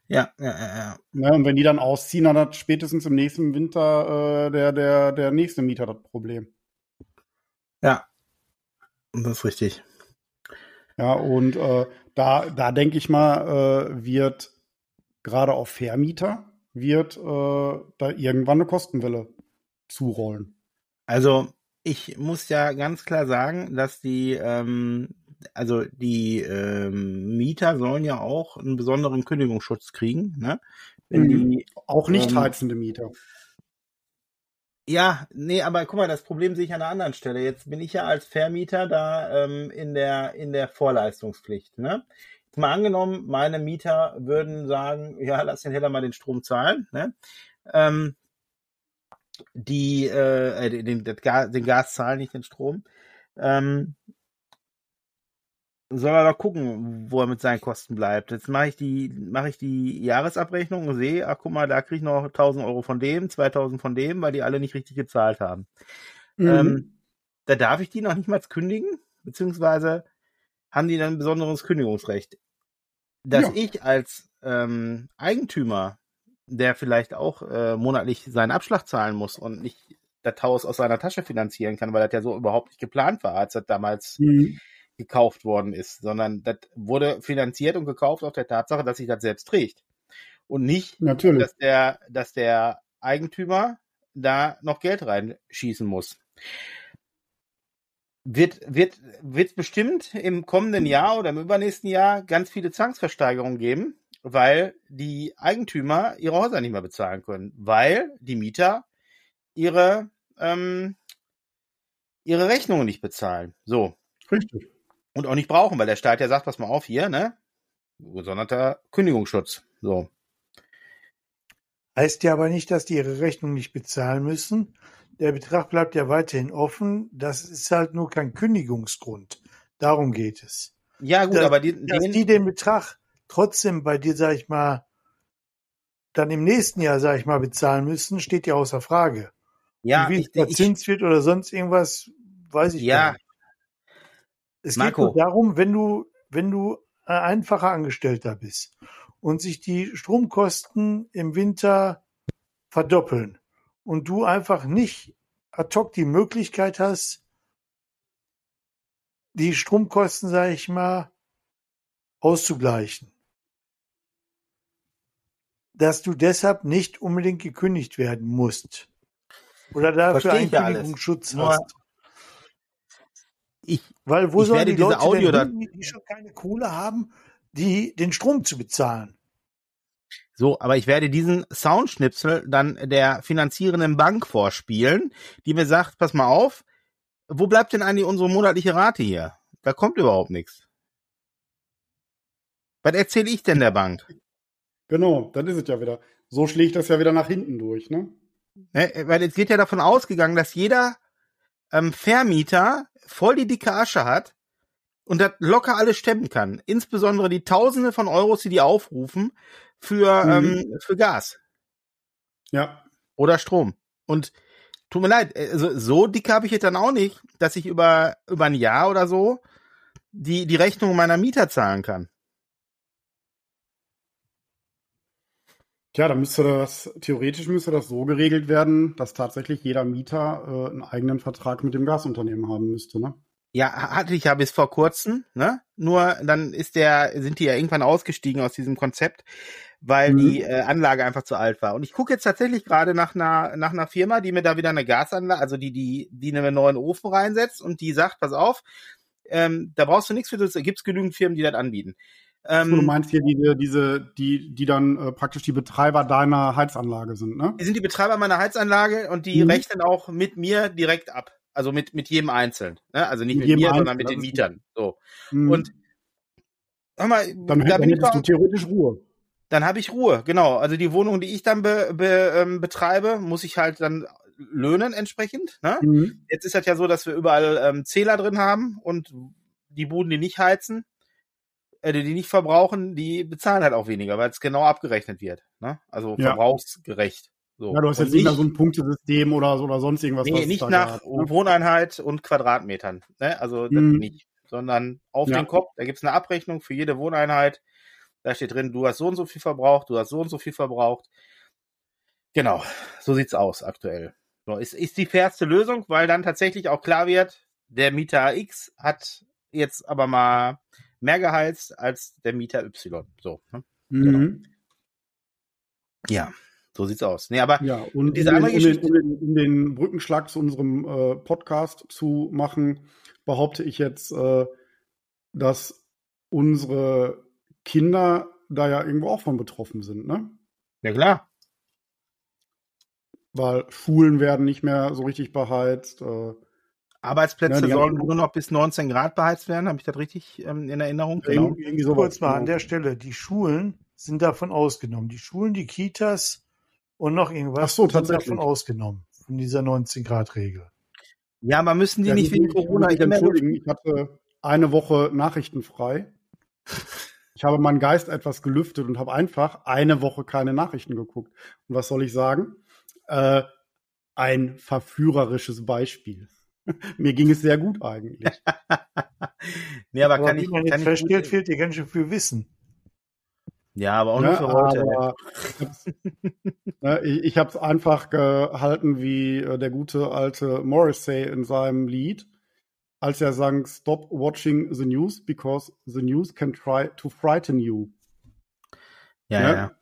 A: Ja, ja, ja, ja.
D: Ne, und wenn die dann ausziehen, dann hat spätestens im nächsten Winter äh, der, der, der nächste Mieter das Problem.
A: Ja. Das ist richtig.
D: Ja, und äh, da, da denke ich mal, äh, wird gerade auf Vermieter wird äh, da irgendwann eine Kostenwelle zurollen.
A: Also ich muss ja ganz klar sagen, dass die, ähm, also die ähm, Mieter sollen ja auch einen besonderen Kündigungsschutz kriegen, ne? Wenn
D: Mhm.
A: die,
D: Auch nicht
A: Ähm,
D: heizende Mieter.
A: ja, nee, aber guck mal, das Problem sehe ich an einer anderen Stelle. Jetzt bin ich ja als Vermieter da ähm, in der in der Vorleistungspflicht, ne? Jetzt mal angenommen, meine Mieter würden sagen, ja, lass den Heller mal den Strom zahlen, ne? Ähm, die äh, äh, den, den, Gas, den Gas zahlen, nicht den Strom. Ähm, soll er doch gucken, wo er mit seinen Kosten bleibt. Jetzt mache ich die, mache ich die Jahresabrechnung und sehe, ach guck mal, da kriege ich noch 1000 Euro von dem, 2000 von dem, weil die alle nicht richtig gezahlt haben.
D: Mhm.
A: Ähm, da darf ich die noch nicht mal kündigen, beziehungsweise haben die dann ein besonderes Kündigungsrecht. Dass
D: Ja.
A: ich als ähm, Eigentümer, der vielleicht auch äh, monatlich seinen Abschlag zahlen muss und nicht das Haus aus seiner Tasche finanzieren kann, weil das ja so überhaupt nicht geplant war, als das damals
D: Mhm.
A: Gekauft worden ist, sondern das wurde finanziert und gekauft auf der Tatsache, dass sich das selbst trägt. Und nicht,
D: Natürlich.
A: dass der, dass der Eigentümer da noch Geld reinschießen muss. Wird, wird, wird bestimmt im kommenden Jahr oder im übernächsten Jahr ganz viele Zwangsversteigerungen geben, weil die Eigentümer ihre Häuser nicht mehr bezahlen können, weil die Mieter ihre, ähm, ihre Rechnungen nicht bezahlen. So.
D: Richtig.
A: Und auch nicht brauchen, weil der Staat ja sagt, pass mal auf hier, ne? Gesonderter Kündigungsschutz. So.
C: Heißt ja aber nicht, dass die ihre Rechnung nicht bezahlen müssen. Der Betrag bleibt ja weiterhin offen. Das ist halt nur kein Kündigungsgrund. Darum geht es.
A: Ja, gut,
C: Das-
A: aber die,
C: Dass
A: den,
C: die den Betrag trotzdem bei dir, sag ich mal, dann im nächsten Jahr, sag ich mal, bezahlen müssen, steht ja außer Frage.
A: ja,
C: Und wie
A: ich,
C: es verzinst wird oder sonst irgendwas, weiß ich
A: Ja.
C: Es
A: Marco.
C: geht nur darum, wenn du, wenn du ein einfacher Angestellter bist und sich die Stromkosten im Winter verdoppeln und du einfach nicht ad hoc die Möglichkeit hast, die Stromkosten, sag ich mal, auszugleichen. dass du deshalb nicht unbedingt gekündigt werden musst. Oder dafür einen. Kündigungsschutz hast.
A: Ich,
C: Weil wo
A: ich
C: sollen
A: werde
C: die
A: diese
C: Leute
A: Audio
C: denn hin, die schon keine Kohle haben, die den Strom zu bezahlen?
A: So, aber ich werde diesen Soundschnipsel dann der finanzierenden Bank vorspielen, die mir sagt, pass mal auf, wo bleibt denn eigentlich unsere monatliche Rate hier? Da kommt überhaupt nichts. Was erzähle ich denn der Bank?
D: Genau, dann ist es ja wieder. So schlägt das ja wieder nach hinten durch, ne?
A: Ne, weil es wird ja davon ausgegangen, dass jeder ähm, Vermieter voll die dicke Asche hat und das locker alles stemmen kann. Insbesondere die Tausende von Euros, die die aufrufen für,
D: Mhm.
A: ähm, für Gas.
D: Ja.
A: oder Strom. Und tut mir leid, also so dick habe ich jetzt dann auch nicht, dass ich über, über ein Jahr oder so die, die Rechnung meiner Mieter zahlen kann.
D: Tja, dann müsste das, theoretisch müsste das so geregelt werden, dass tatsächlich jeder Mieter äh, einen eigenen Vertrag mit dem Gasunternehmen haben müsste, ne?
A: Ja, hatte ich ja bis vor kurzem, ne? Nur dann ist der, sind die ja irgendwann ausgestiegen aus diesem Konzept, weil
D: Mhm.
A: die äh, Anlage einfach zu alt war. Und ich gucke jetzt tatsächlich gerade nach einer, nach einer Firma, die mir da wieder eine Gasanlage, also die, die, die einen neuen Ofen reinsetzt und die sagt, pass auf, ähm, da brauchst du nichts für, das gibt's genügend Firmen, die das anbieten.
D: So, du
A: Ähm,
D: meinst hier die, diese, die, die dann äh, praktisch die Betreiber deiner Heizanlage sind, ne?
A: die sind die Betreiber meiner Heizanlage und die
D: Mhm.
A: rechnen auch mit mir direkt ab. Also mit, mit jedem Einzelnen. Ne? Also nicht
D: Mit
A: mit, mir,
D: Einzelnen,
A: sondern mit den Mietern. So.
D: Mhm.
A: Und hör mal,
D: dann,
A: da
D: dann
A: bin ich
D: theoretisch Ruhe.
A: dann habe ich Ruhe, genau. Also die Wohnung, die ich dann be, be, ähm, betreibe, muss ich halt dann löhnen entsprechend. Ne?
D: Mhm.
A: Jetzt ist das ja so, dass wir überall ähm, Zähler drin haben und die Buden, die nicht heizen, äh, die nicht verbrauchen, die bezahlen halt auch weniger, weil es genau abgerechnet wird. Ne? Also
D: Ja.
A: verbrauchsgerecht. So.
D: Ja, du hast
A: Und
D: jetzt nicht mehr so ein Punktesystem oder so oder sonst irgendwas. was
A: Nee,
D: es
A: nicht nach
D: gab, ne?
A: Wohneinheit und Quadratmetern. Ne? Also
D: Mhm.
A: nicht. Sondern auf
D: Ja.
A: den Kopf, da gibt's eine Abrechnung für jede Wohneinheit. Da steht drin, du hast so und so viel verbraucht, du hast so und so viel verbraucht. Genau, so sieht's aus aktuell. So, ist, ist die fairste Lösung, weil dann tatsächlich auch klar wird, der Mieter X hat jetzt aber mal mehr geheizt als der Mieter Y. So, ne?
D: Mhm.
A: Ja, so sieht's aus. Nee, aber
D: Ja, und
A: Diese
D: um, den, um, den, um, den, um den Brückenschlag zu unserem äh, Podcast zu machen, behaupte ich jetzt, äh, dass unsere Kinder da ja irgendwo auch von betroffen sind, ne?
A: ja klar.
D: Weil Schulen werden nicht mehr so richtig beheizt. Äh,
A: Arbeitsplätze
D: Ja,
A: sollen nur noch bis 19 Grad beheizt werden. Habe ich das richtig ähm, in Erinnerung? Genau.
D: irgendwie, irgendwie sowas.
C: Kurz mal an
D: genau.
C: der Stelle, die Schulen sind davon ausgenommen. Die Schulen, die Kitas und noch irgendwas
D: Ach so,
C: sind
D: tatsächlich.
C: davon ausgenommen. Von dieser 19-Grad-Regel.
A: Ja, aber müssen die
D: Ja,
A: nicht wegen
D: ich
A: Corona immer
D: entschuldigen, ich hatte eine Woche nachrichtenfrei. Ich habe meinen Geist etwas gelüftet und habe einfach eine Woche keine Nachrichten geguckt. Und was soll ich sagen? Äh, ein verführerisches Beispiel. (laughs) Mir ging es sehr gut eigentlich. (laughs)
A: nee, aber,
C: Aber
A: kann
C: wie
A: ich,
C: man
A: kann
C: jetzt
A: ich gut,
C: fehlt dir ganz schön viel Wissen.
A: Ja, aber auch
D: Ne,
A: nur für heute.
D: aber (laughs) ne, ich ich habe es einfach gehalten wie äh, der gute alte Morrissey in seinem Lied, als er sang Stop watching the news because the news can try to frighten you.
A: Ja,
D: ne?
A: ja.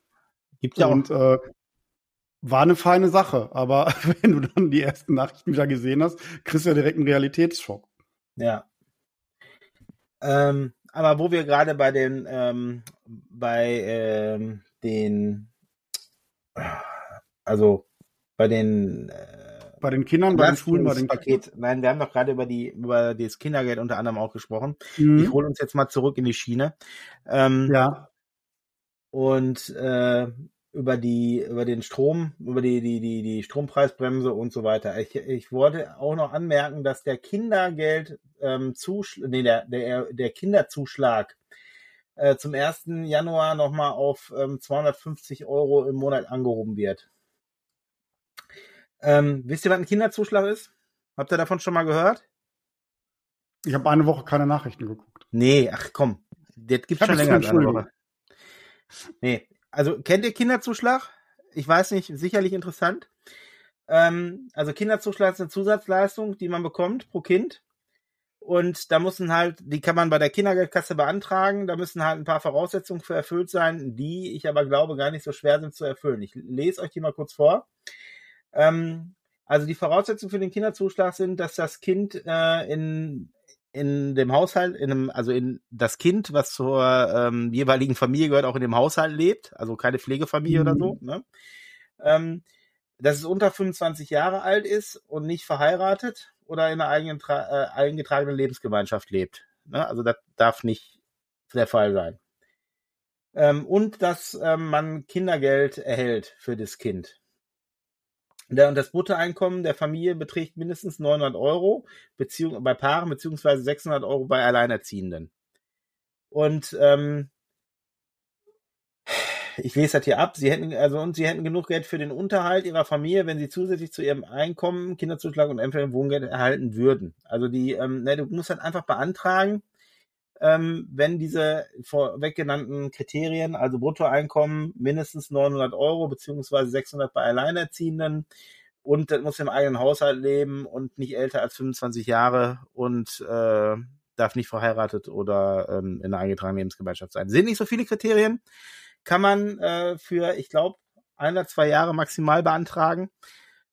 A: Gibt ja auch.
D: Und äh, war eine feine Sache, aber (laughs) wenn du dann die ersten Nachrichten wieder gesehen hast, kriegst du ja direkt einen Realitätsschock.
A: Ja. Ähm, aber wo wir gerade bei den, ähm, bei ähm, den, also bei den äh,
D: Bei den Kindern, bei den Schulen, bei den
A: Paket. Nein, wir haben doch gerade über die über das Kindergeld unter anderem auch gesprochen.
D: Mhm.
A: Ich hole uns jetzt mal zurück in die Schiene. Ähm,
D: Ja,
A: und äh, über die über den Strom, über die die die die Strompreisbremse und so weiter. Ich, ich wollte auch noch anmerken, dass der Kindergeld ähm, Zuschlag, nee, der der der Kinderzuschlag äh, zum 1. Januar nochmal auf ähm, 250 Euro im Monat angehoben wird. Ähm, wisst ihr, was ein Kinderzuschlag ist? Habt ihr davon schon mal gehört?
D: ich habe eine Woche keine Nachrichten geguckt.
A: Nee, ach komm, das gibt's
D: Hab
A: schon länger als eine. Woche. Nee, also kennt ihr Kinderzuschlag? Ich weiß nicht, sicherlich interessant. Ähm, also Kinderzuschlag ist eine Zusatzleistung, die man bekommt pro Kind. Und da müssen halt, die kann man bei der Kindergeldkasse beantragen. Da müssen halt ein paar Voraussetzungen für erfüllt sein, die ich aber glaube gar nicht so schwer sind zu erfüllen. Ich lese euch die mal kurz vor. Ähm, also die Voraussetzungen für den Kinderzuschlag sind, dass das Kind äh, in in dem Haushalt, in einem, also in das Kind, was zur ähm, jeweiligen Familie gehört, auch in dem Haushalt lebt, also keine Pflegefamilie mhm. oder so, ne? Ähm, dass es unter 25 Jahre alt ist und nicht verheiratet oder in einer eigenen, äh, eingetragenen Lebensgemeinschaft lebt. Ne? Also das darf nicht der Fall sein. Ähm, und dass ähm, man Kindergeld erhält für das Kind. Und das Bruttoeinkommen der Familie beträgt mindestens 900 Euro Beziehung, bei Paaren beziehungsweise 600 Euro bei Alleinerziehenden. Und ähm, ich lese das hier ab. Sie hätten also und sie hätten genug Geld für den Unterhalt ihrer Familie, wenn sie zusätzlich zu ihrem Einkommen Kinderzuschlag und Wohngeld erhalten würden. Also die, ähm, ne, du musst halt einfach beantragen, ähm, wenn diese vorweg genannten Kriterien, also Bruttoeinkommen mindestens 900 Euro beziehungsweise 600 bei Alleinerziehenden und das muss im eigenen Haushalt leben und nicht älter als 25 Jahre und äh, darf nicht verheiratet oder ähm, in einer eingetragenen Lebensgemeinschaft sein. Sind nicht so viele Kriterien, kann man äh, für, ich glaube, ein oder zwei Jahre maximal beantragen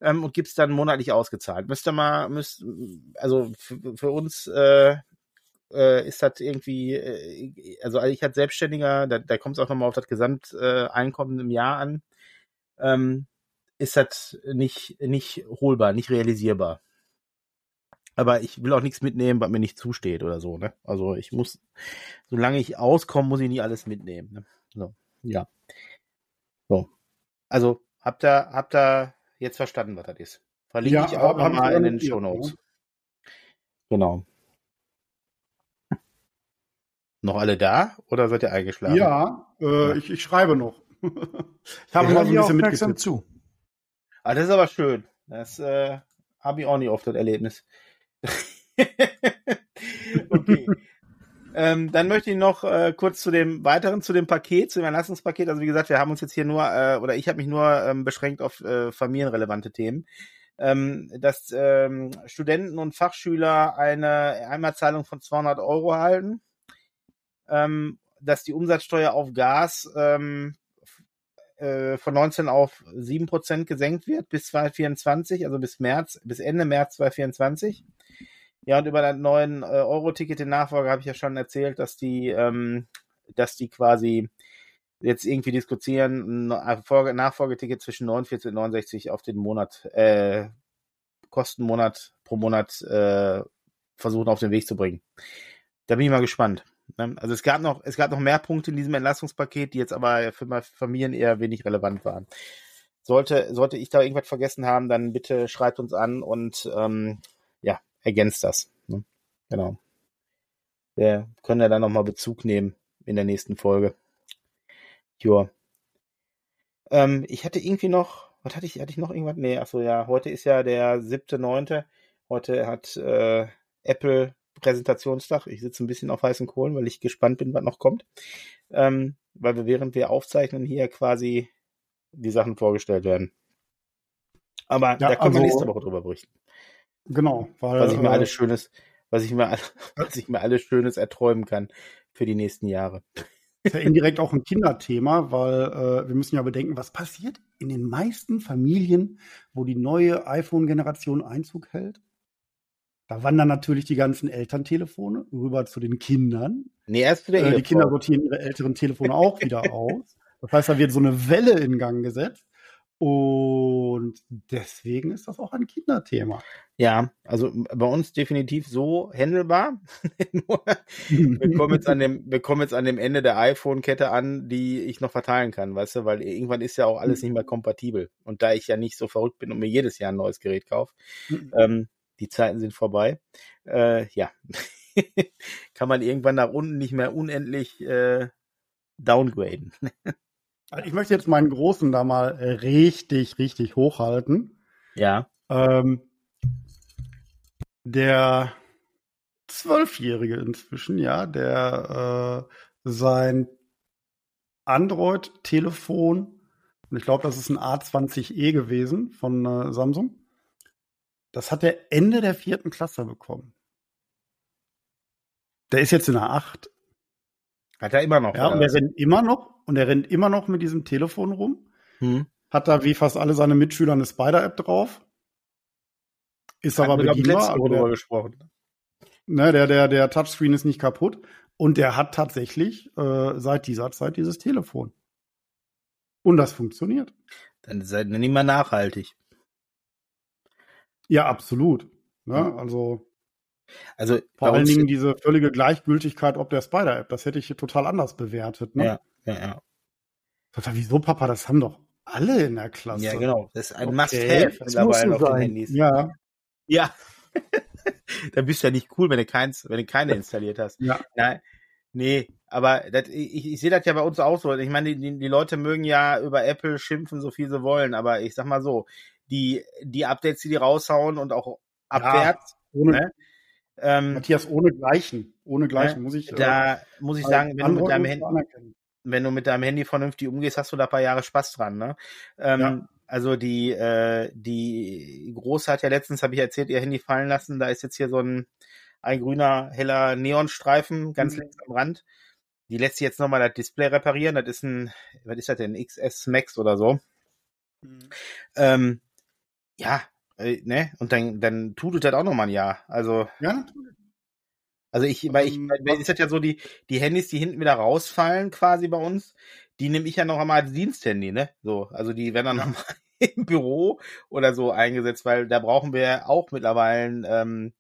A: ähm, und gibt's dann monatlich ausgezahlt. Müsste mal, müsst, also für, für uns äh, äh, ist das irgendwie, äh, also ich als Selbstständiger, da, da kommt es auch nochmal auf das Gesamteinkommen im Jahr an, ähm, ist das nicht, nicht holbar, nicht realisierbar. Aber ich will auch nichts mitnehmen, was mir nicht zusteht oder so, ne? Also ich muss, solange ich auskomme, muss ich nie alles mitnehmen. Ne? So, ja. So. Also, habt ihr, habt ihr jetzt verstanden, was das ist? Verlinke ja, ich auch nochmal in den Show Notes. Genau. Noch alle da oder seid ihr eingeschlafen?
D: Ja, äh, ja. Ich, ich schreibe noch. (laughs)
C: ich habe mal so ein bisschen mitgekriegt. zu.
A: Ah, das ist aber schön. Das äh, habe ich auch nicht oft das Erlebnis. (laughs) okay. (laughs) ähm, dann möchte ich noch äh, kurz zu dem weiteren, zu dem Paket, zu dem Erlassungspaket. Also wie gesagt, wir haben uns jetzt hier nur, äh, oder ich habe mich nur ähm, beschränkt auf äh, familienrelevante Themen. Ähm, dass ähm, Studenten und Fachschüler eine Einmalzahlung von 200 Euro erhalten ähm, dass die Umsatzsteuer auf Gas ähm, äh, von 19 auf 7 Prozent gesenkt wird bis 2024, also bis März, bis Ende März 2024. Ja, und über das neuen äh, Euro-Ticket in Nachfolge habe ich ja schon erzählt, dass die, ähm, dass die quasi jetzt irgendwie diskutieren, ein Nachfolgeticket zwischen 49 und 69 auf den Monat, äh, Kostenmonat pro Monat äh, versuchen auf den Weg zu bringen. Da bin ich mal gespannt. Ne? Also es gab noch, es gab noch mehr Punkte in diesem Entlastungspaket, die jetzt aber für Familien eher wenig relevant waren. Sollte, sollte ich da irgendwas vergessen haben, dann bitte schreibt uns an und ähm, ja, ergänzt das. Ne? Genau. Wir können ja dann nochmal Bezug nehmen in der nächsten Folge. Joa. Ähm, ich hatte irgendwie noch, was hatte ich, hatte ich noch irgendwas? Nee, achso, ja, heute ist ja der siebte, neunte. Heute hat äh, Apple Präsentationstag. Ich sitze ein bisschen auf heißen Kohlen, weil ich gespannt bin, was noch kommt. Ähm, weil wir während wir aufzeichnen hier quasi die Sachen vorgestellt werden. Aber ja, da können also, wir nächste Woche drüber berichten.
D: Genau,
A: weil, was ich mir äh, alles Schönes, was ich mir, (laughs) was ich mir alles Schönes erträumen kann für die nächsten Jahre.
D: Ist ja indirekt auch ein Kinderthema, weil äh, wir müssen ja bedenken, was passiert in den meisten Familien, wo die neue iPhone-Generation Einzug hält. Da wandern natürlich die ganzen Elterntelefone rüber zu den Kindern.
A: Nee, erst wieder
D: äh, Die Kinder sortieren ihre älteren Telefone auch wieder (laughs) aus. Das heißt, da wird so eine Welle in Gang gesetzt. Und deswegen ist das auch ein Kinderthema.
A: Ja, also bei uns definitiv so händelbar. (laughs) wir, kommen jetzt an dem, wir kommen jetzt an dem Ende der iPhone-Kette an, die ich noch verteilen kann, weißt du, weil irgendwann ist ja auch alles nicht mehr kompatibel. Und da ich ja nicht so verrückt bin und mir jedes Jahr ein neues Gerät kaufe, mhm. ähm, die Zeiten sind vorbei. Äh, ja, (laughs) kann man irgendwann nach unten nicht mehr unendlich äh, downgraden.
D: Also ich möchte jetzt meinen Großen da mal richtig, richtig hochhalten.
A: Ja.
D: Ähm, der Zwölfjährige inzwischen, ja, der äh, sein Android-Telefon, und ich glaube, das ist ein A20e gewesen von äh, Samsung, das hat er Ende der vierten Klasse bekommen. Der ist jetzt in der 8.
A: Hat er immer noch.
D: Ja, und der rennt immer noch, und er rennt immer noch mit diesem Telefon rum.
A: Hm.
D: Hat da wie fast alle seine Mitschüler eine Spider-App drauf. Ist aber
A: Hatten ich,
D: bedienbar. also
A: gesprochen.
D: Ne, der, der, der Touchscreen ist nicht kaputt. Und der hat tatsächlich äh, seit dieser Zeit dieses Telefon. Und das funktioniert.
A: Dann seid ihr nicht mal nachhaltig.
D: Ja, absolut. Ne?
A: Mhm.
D: Also
A: Also
D: vor allen Dingen diese völlige Gleichgültigkeit ob der Spider-App, das hätte ich hier total anders bewertet. Ne?
A: Ja, ja, ja.
D: Sagt er, wieso, Papa, das haben doch alle in der Klasse.
A: Ja, genau. Das ist ein
C: Okay,
A: Must-Have
C: das
A: mittlerweile
C: muss
A: auf
C: so
A: den
C: sein.
A: Handys.
D: Ja,
A: Ja. (laughs) Dann bist du ja nicht cool, wenn du keins, wenn du keine installiert hast.
D: ja.
A: Nein, nee, aber das, ich, ich sehe das ja bei uns auch so. Ich meine, die, die Leute mögen ja über Apple schimpfen, so viel sie wollen, aber ich sag mal so, die, die Updates, die die raushauen und auch abwärts,
D: Ohne,
A: ne? ähm,
D: Matthias, ohne Gleichen. Ohne Gleichen muss ich. äh,
A: da muss ich sagen, wenn du, mit deinem Handy, wenn du mit deinem Handy vernünftig umgehst, hast du da ein paar Jahre Spaß dran, ne? Ähm,
D: Ja.
A: Also die, äh, die Große hat ja letztens, habe ich erzählt, ihr Handy fallen lassen. Da ist jetzt hier so ein, ein grüner, heller Neonstreifen ganz
D: Mhm.
A: links am Rand. Die lässt sich jetzt nochmal das Display reparieren. Das ist ein, was ist das denn? XS Max oder so. Ähm, ja, äh, ne? Und dann, dann tut es das auch nochmal ein Jahr. Also,
D: Ja,
A: also ich, weil ich,
D: Ähm,
A: weil ist das ja so, die, die Handys, die hinten wieder rausfallen quasi bei uns, die nehme ich ja noch einmal als Diensthandy, ne? So, also die werden dann
D: Ja.
A: nochmal (laughs) im Büro oder so eingesetzt, weil da brauchen wir auch mittlerweile ähm,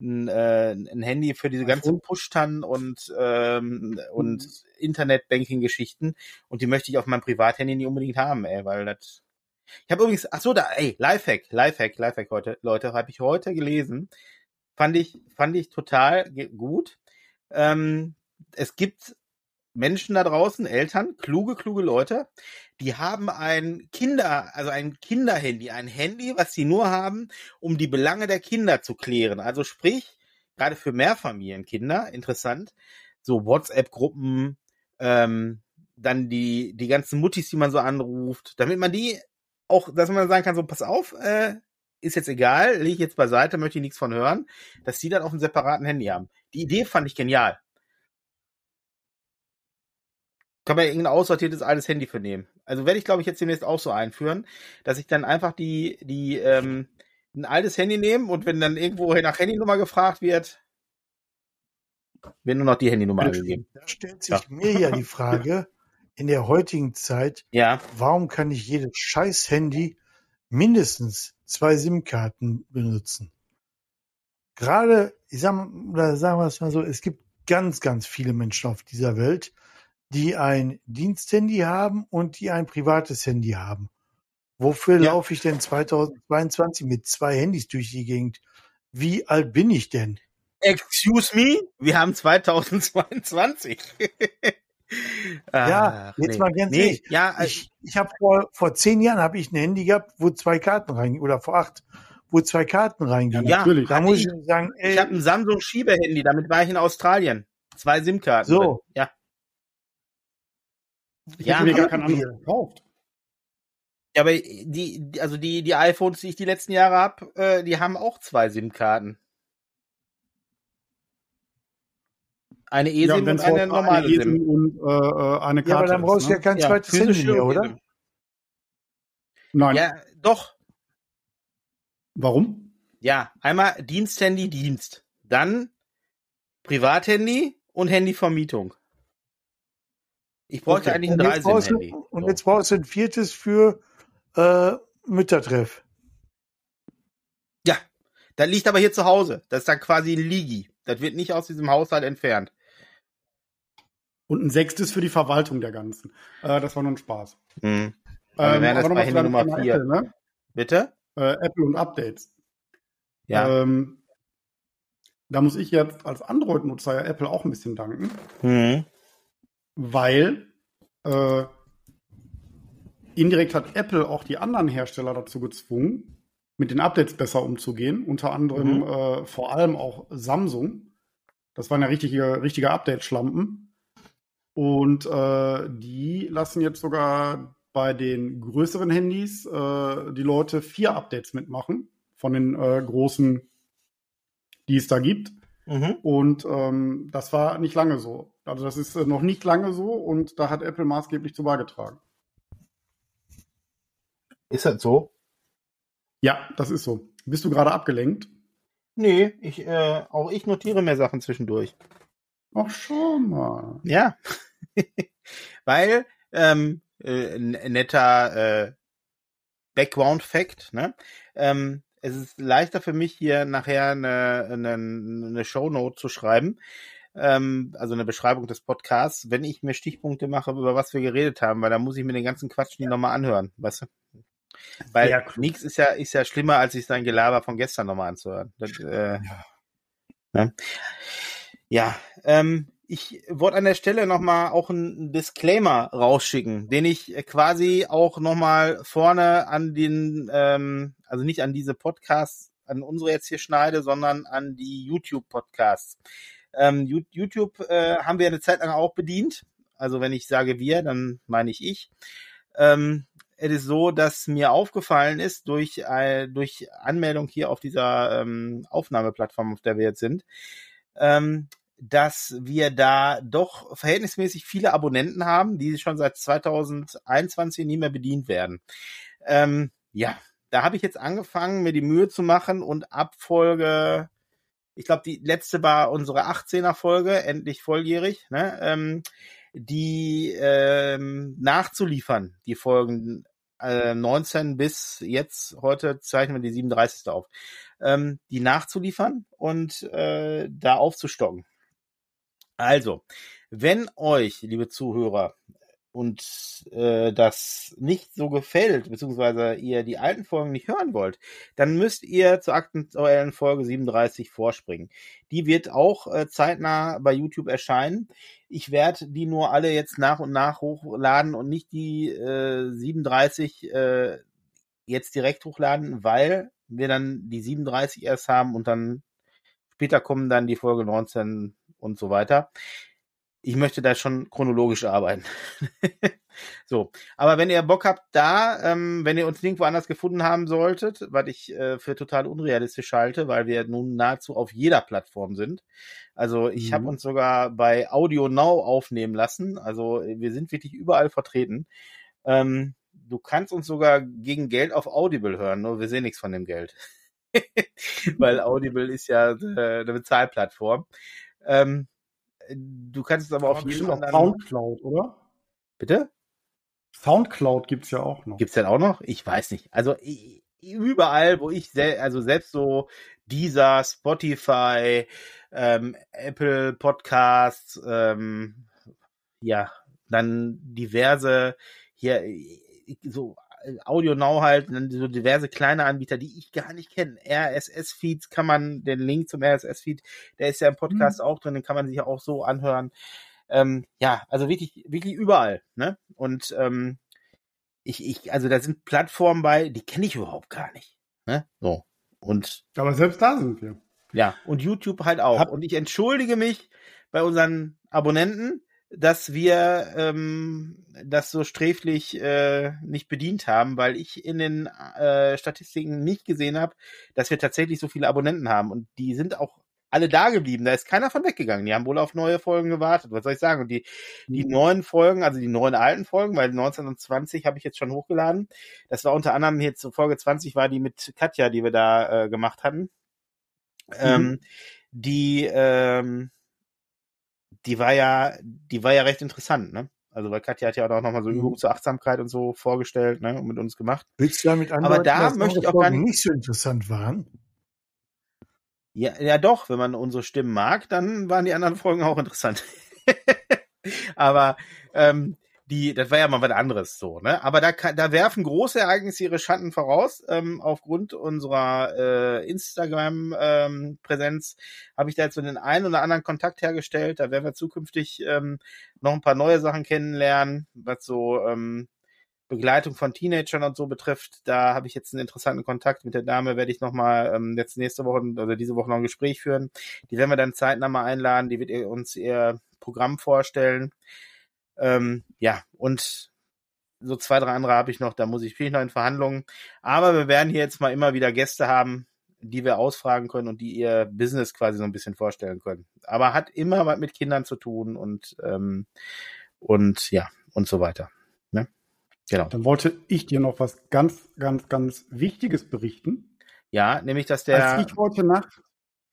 A: ein, äh, ein Handy für diese ganzen. Push-Tan und, ähm, und
D: Mhm.
A: Internet-Banking-Geschichten und die möchte ich auf meinem Privathandy nicht unbedingt haben, ey, weil das ich habe übrigens, ach so, da, ey, Lifehack, Lifehack, Lifehack heute, Leute, habe ich heute gelesen. Fand ich, fand ich total gut. Ähm, es gibt Menschen da draußen, Eltern, kluge, kluge Leute, die haben ein Kinder, also ein Kinderhandy, ein Handy, was sie nur haben, um die Belange der Kinder zu klären. Also sprich, gerade für Mehrfamilienkinder, interessant, so WhatsApp-Gruppen, ähm, dann die, die ganzen Muttis, die man so anruft, damit man die auch, dass man sagen kann, so, pass auf, äh, ist jetzt egal, lege ich jetzt beiseite, möchte ich nichts von hören, dass die dann auf einem separaten Handy haben. Die Idee fand ich genial. Kann man ja irgendein aussortiertes altes Handy für nehmen. Also werde ich, glaube ich, jetzt demnächst auch so einführen, dass ich dann einfach die, die, ähm, ein altes Handy nehme und wenn dann irgendwo nach Handynummer gefragt wird, wird nur noch die Handynummer angegeben.
C: Da stellt sich mir ja die (laughs) Frage, in der heutigen Zeit,
A: Ja,
C: warum kann ich jedes scheiß Handy mindestens zwei SIM-Karten benutzen? Gerade, ich sag mal, oder sagen wir es mal so, es gibt ganz, ganz viele Menschen auf dieser Welt, die ein Diensthandy haben und die ein privates Handy haben. Wofür
A: Ja.
C: laufe ich denn 2022 mit zwei Handys durch die Gegend? Wie alt bin ich denn?
A: excuse me, wir haben 2022. (laughs) (laughs)
C: Ja,
A: Ach,
C: jetzt mal ganz
A: nee,
C: ehrlich.
A: Ja, äh,
C: Ich, ich habe vor, vor zehn Jahren habe ich ein Handy gehabt, wo zwei Karten reingingen, oder vor acht, wo zwei Karten reingingen.
A: Ja,
D: natürlich.
C: da
A: hatte
C: muss ich
A: ich-
C: sagen, ey,
A: ich habe ein Samsung Schiebehandy, damit war ich in Australien. Zwei SIM-Karten.
C: So.
A: drin. Ja.
D: Ich
A: Ja,
D: mir gar
C: aber-
D: kein anderes gekauft.
A: Ja, aber die, die- also die, die iPhones, die ich die letzten Jahre hab, äh, die haben auch zwei SIM-Karten. Eine
D: Ja,
A: eSIM
D: und
A: und eine normale
D: eine
A: SIM.
D: eSIM und äh, äh, eine Karte
C: ja, aber dann brauchst du
D: ne?
C: ja kein
A: Ja,
C: zweites Handy mehr, oder?
D: Nein.
A: Ja, doch.
D: Warum?
A: Ja, einmal Diensthandy, Dienst. Dann Privathandy und Handyvermietung. Ich bräuchte
D: Okay.
A: eigentlich ein
C: Und jetzt, brauchst du,
A: Dreisinn-Handy.
C: und
A: So.
C: jetzt brauchst du ein viertes für äh, Müttertreff.
A: Ja, das liegt aber hier zu Hause. Das ist dann quasi ein Ligi. Das wird nicht aus diesem Haushalt entfernt.
D: Und ein sechstes für die Verwaltung der ganzen. Äh, das war nur ein Spaß.
A: Wir wären jetzt
D: aber
A: bei Handy Nummer vier.
D: Apple, ne?
A: Bitte?
D: äh, Apple und Updates.
A: Ja.
D: Ähm, da muss ich jetzt als Android-Nutzer ja Apple auch ein bisschen danken,
A: Mhm.
D: weil äh, indirekt hat Apple auch die anderen Hersteller dazu gezwungen, mit den Updates besser umzugehen. Unter anderem
A: Mhm.
D: äh, vor allem auch Samsung. Das waren ja richtige, richtige Update-Schlampen. Und äh, die lassen jetzt sogar bei den größeren Handys äh, die Leute vier Updates mitmachen von den äh, großen, die es da gibt.
A: Mhm.
D: Und ähm, das war nicht lange so. Also das ist äh, noch nicht lange so und da hat Apple maßgeblich zu beigetragen.
A: Ist das so?
D: Ja, das ist so. Bist du gerade abgelenkt?
A: Nee, ich, äh, auch ich notiere mir Sachen zwischendurch.
D: Ach, schau mal.
A: Ja. (laughs) Weil, ähm, äh, netter äh, Background-Fact, ne? Ähm, es ist leichter für mich hier nachher eine, eine, eine Shownote zu schreiben, ähm, also eine Beschreibung des Podcasts, wenn ich mir Stichpunkte mache, über was wir geredet haben, weil da muss ich mir den ganzen Quatsch nicht nochmal anhören, weißt du? Weil
D: Ja,
A: nichts ist ja, ist ja schlimmer, als sich sein Gelaber von gestern nochmal anzuhören. Das, äh,
D: Ja.
A: Ne? Ja, ähm, ich wollte an der Stelle nochmal auch einen Disclaimer rausschicken, den ich quasi auch nochmal vorne an den, ähm, also nicht an diese Podcasts, an unsere jetzt hier schneide, sondern an die YouTube-Podcasts. Ähm, YouTube äh, haben wir eine Zeit lang auch bedient. Also wenn ich sage wir, dann meine ich ich. Ähm, es ist so, dass mir aufgefallen ist durch, äh, durch Anmeldung hier auf dieser ähm, Aufnahmeplattform, auf der wir jetzt sind, ähm, dass wir da doch verhältnismäßig viele Abonnenten haben, die schon seit 2021 nie mehr bedient werden. Ähm, ja, da habe ich jetzt angefangen, mir die Mühe zu machen und ab Folge, ich glaube, die letzte war unsere 18er Folge, endlich volljährig, ne, ähm, die ähm, nachzuliefern, die Folgen äh, 19 bis jetzt, heute zeichnen wir die 37. auf, ähm, die nachzuliefern und äh, da aufzustocken. Also, wenn euch, liebe Zuhörer, und äh, das nicht so gefällt, beziehungsweise ihr die alten Folgen nicht hören wollt, dann müsst ihr zur aktuellen Folge 37 vorspringen. Die wird auch äh, zeitnah bei YouTube erscheinen. Ich werde die nur alle jetzt nach und nach hochladen und nicht die äh, 37 äh, jetzt direkt hochladen, weil wir dann die 37 erst haben und dann später kommen dann die Folge 19 und so weiter. Ich möchte da schon chronologisch arbeiten. (laughs) so, aber wenn ihr Bock habt, da, ähm, wenn ihr uns nirgendwo anders gefunden haben solltet, was ich äh, für total unrealistisch halte, weil wir nun nahezu auf jeder Plattform sind. Also ich
D: Mhm.
A: habe uns sogar bei Audio Now aufnehmen lassen. Also wir sind wirklich überall vertreten. Ähm, du kannst uns sogar gegen Geld auf Audible hören, nur wir sehen nichts von dem Geld. (laughs) weil (laughs) Audible ist ja äh, eine Bezahlplattform. Ähm, du kannst es aber auf
D: Aber
A: jeden
D: bestimmt auch
A: anderen...
D: Soundcloud, oder?
A: Bitte?
D: Soundcloud gibt's ja auch noch.
A: Gibt's denn auch noch? Ich weiß nicht. Also überall, wo ich sel also selbst so dieser Spotify, ähm, Apple Podcasts, ähm, ja, dann diverse hier so Audio Now halt, dann so diverse kleine Anbieter, die ich gar nicht kenne. RSS-Feeds kann man, den Link zum RSS-Feed, der ist ja im Podcast auch drin, den kann man sich auch so anhören. Ähm, ja, also wirklich, wirklich überall, ne? Und ähm, ich, ich, also da sind Plattformen bei, die kenne ich überhaupt gar nicht. Ne? So. Und
D: Aber selbst da sind wir.
A: ja, und YouTube halt auch.
C: Hab-
A: und ich entschuldige mich bei unseren Abonnenten, dass wir ähm, das so sträflich äh, nicht bedient haben, weil ich in den äh, Statistiken nicht gesehen habe, dass wir tatsächlich so viele Abonnenten haben. Und die sind auch alle da geblieben. Da ist keiner von weggegangen. Die haben wohl auf neue Folgen gewartet. Was soll ich sagen? Und die, die neuen Folgen, also die neuen alten Folgen, weil 19 und 20 habe ich jetzt schon hochgeladen. Das war unter anderem jetzt Folge 20 war die mit Katja, die wir da äh, gemacht hatten. Ähm, die, ähm, die war ja, die war ja recht interessant, ne? Also weil Katja hat ja auch nochmal so
C: Mhm.
A: Übungen zur Achtsamkeit und so vorgestellt, ne, und mit uns gemacht.
C: Willst du damit andeuten,
A: da
C: dass
A: möchte ich auch gar nicht-
C: nicht so interessant waren?
A: Ja, ja doch, wenn man unsere Stimmen mag, dann waren die anderen Folgen auch interessant. (laughs) Aber ähm, die, das war ja mal was anderes so, ne? Aber da, da werfen große Ereignisse ihre Schatten voraus. Ähm, aufgrund unserer äh, Instagram-Präsenz habe ich da jetzt so den einen oder anderen Kontakt hergestellt. Da werden wir zukünftig ähm, noch ein paar neue Sachen kennenlernen, was so ähm, Begleitung von Teenagern und so betrifft. Da habe ich jetzt einen interessanten Kontakt mit der Dame, werde ich nochmal ähm, jetzt nächste Woche oder diese Woche noch ein Gespräch führen. Die werden wir dann zeitnah mal einladen, die wird ihr uns ihr Programm vorstellen. Ähm, ja, und so zwei, drei andere habe ich noch, da muss ich viel noch in Verhandlungen. Aber wir werden hier jetzt mal immer wieder Gäste haben, die wir ausfragen können und die ihr Business quasi so ein bisschen vorstellen können. Aber hat immer was mit Kindern zu tun und ähm, und ja und so weiter. Ne?
D: Genau. Dann wollte ich dir noch was ganz, ganz, ganz Wichtiges berichten.
A: Ja, nämlich, dass der.
D: Als ich heute Nacht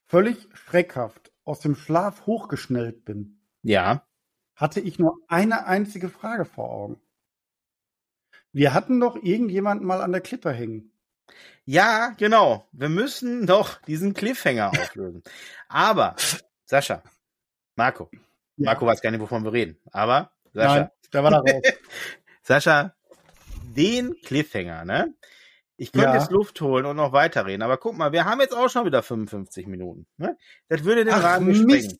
D: völlig schreckhaft aus dem Schlaf hochgeschnellt bin.
A: Ja.
D: Hatte ich nur eine einzige Frage vor Augen. Wir hatten doch irgendjemanden mal an der Klippe hängen.
A: Ja, genau. Wir müssen doch diesen Cliffhanger (laughs) auflösen. Aber, Sascha, Marco, ja. Marco weiß gar nicht, wovon wir reden. Aber, Sascha. Nein,
D: da war da raus. (laughs)
A: Sascha, den Cliffhanger, ne? Ich könnte ja. jetzt Luft holen und noch weiterreden, aber guck mal, wir haben jetzt auch schon wieder 55 Minuten. Ne? Das würde den Ach, Rahmen sprengen.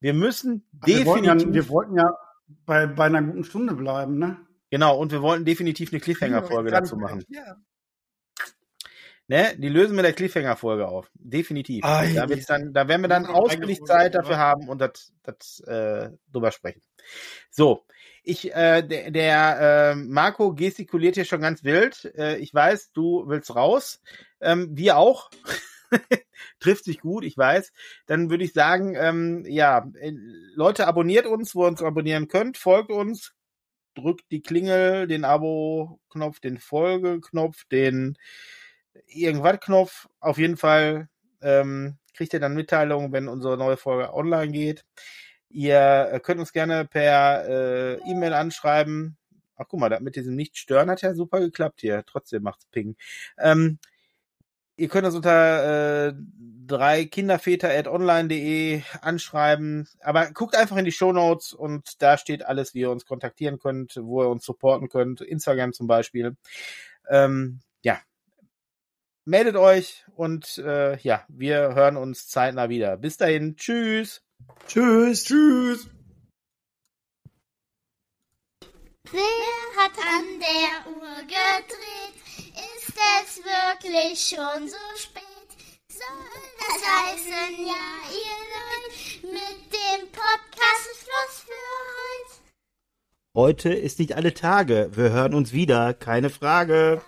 A: Wir müssen
D: Ach, definitiv. Wir wollten, ja, wir wollten ja bei, bei einer guten Stunde bleiben, ne?
A: Genau, und wir wollten definitiv eine Cliffhanger-Folge dazu machen. Ja. Ne, die lösen wir der Cliffhanger-Folge auf. Definitiv. Ah, da, wird's dann, da werden wir dann ausgiebig Zeit dafür haben und das, das äh, drüber sprechen. So, ich, äh, der, der äh, Marco gestikuliert hier schon ganz wild. Äh, ich weiß, du willst raus. Ähm, wir auch. (laughs) Trifft sich gut, ich weiß. Dann würde ich sagen, ähm, ja, äh, Leute, abonniert uns, wo ihr uns abonnieren könnt, folgt uns, drückt die Klingel, den Abo-Knopf, den Folge-Knopf, den Irgendwas-Knopf. Auf jeden Fall ähm, kriegt ihr dann Mitteilungen, wenn unsere neue Folge online geht. Ihr äh, könnt uns gerne per äh, E-Mail anschreiben. Ach guck mal, mit diesem Nicht-Stören hat ja super geklappt hier. Trotzdem macht's Ping. Ähm, ihr könnt uns unter äh, drei kinderväter.online.de anschreiben. Aber guckt einfach in die Show Notes und da steht alles, wie ihr uns kontaktieren könnt, wo ihr uns supporten könnt. Instagram zum Beispiel. Ähm, ja. Meldet euch und äh, ja, wir hören uns zeitnah wieder. Bis dahin. Tschüss.
C: Tschüss. Tschüss.
B: Wer hat an der Uhr gedreht? Es wirklich schon so spät? Soll das heißen, ja, ihr Leute, mit dem Podcast ist Schluss für heute?
A: Heute ist nicht alle Tage. Wir hören uns wieder, keine Frage.